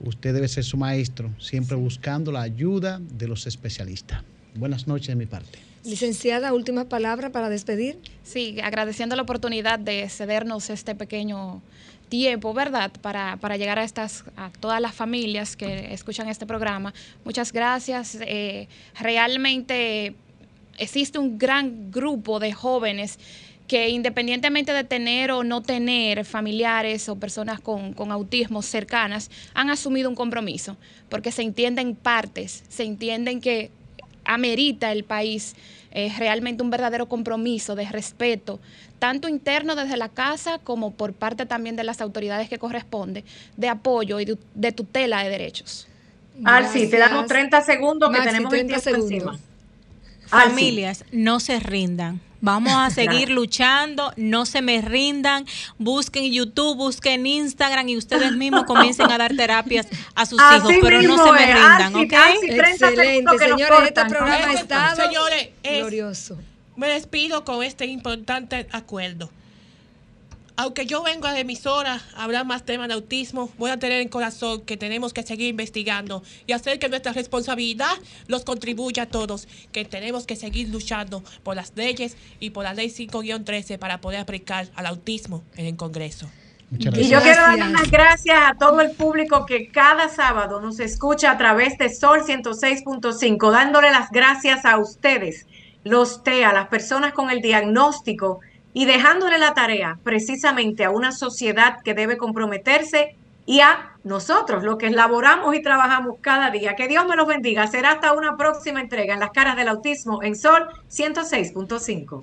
Speaker 3: usted debe ser su maestro, siempre buscando la ayuda de los especialistas. Buenas noches de mi parte.
Speaker 2: Licenciada, última palabra para despedir.
Speaker 5: Sí, agradeciendo la oportunidad de cedernos este pequeño tiempo, ¿verdad? Para, para llegar a estas, a todas las familias que escuchan este programa. Muchas gracias. Eh, realmente existe un gran grupo de jóvenes que independientemente de tener o no tener familiares o personas con, con autismo cercanas, han asumido un compromiso, porque se entienden partes, se entienden que amerita el país eh, realmente un verdadero compromiso de respeto, tanto interno desde la casa como por parte también de las autoridades que corresponde, de apoyo y de, de tutela de derechos.
Speaker 7: Alci, te damos
Speaker 2: Gracias.
Speaker 7: 30 segundos que
Speaker 2: Maxi,
Speaker 7: tenemos el
Speaker 2: 30
Speaker 7: tiempo
Speaker 2: segundos.
Speaker 7: encima.
Speaker 4: Familias, no se rindan. Vamos a seguir luchando, no se me rindan. Busquen YouTube, busquen Instagram y ustedes mismos comiencen a dar terapias a sus
Speaker 7: Así
Speaker 4: hijos, pero no se me rindan,
Speaker 7: Alci,
Speaker 4: ¿ok?
Speaker 7: Alci, 30
Speaker 2: Excelente, señores. Este programa ha estado
Speaker 1: señores, es-
Speaker 2: glorioso.
Speaker 1: Me despido con este importante acuerdo. Aunque yo vengo a la emisora a hablar más temas de autismo, voy a tener en corazón que tenemos que seguir investigando y hacer que nuestra responsabilidad los contribuya a todos, que tenemos que seguir luchando por las leyes y por la ley 5-13 para poder aplicar al autismo en el Congreso.
Speaker 3: Muchas
Speaker 7: Y yo quiero dar las gracias a todo el público que cada sábado nos escucha a través de Sol 106.5, dándole las gracias a ustedes, los TEA, las personas con el diagnóstico y dejándole la tarea precisamente a una sociedad que debe comprometerse y a nosotros, los que laboramos y trabajamos cada día. Que Dios me los bendiga. Será hasta una próxima entrega en las caras del autismo en Sol 106.5.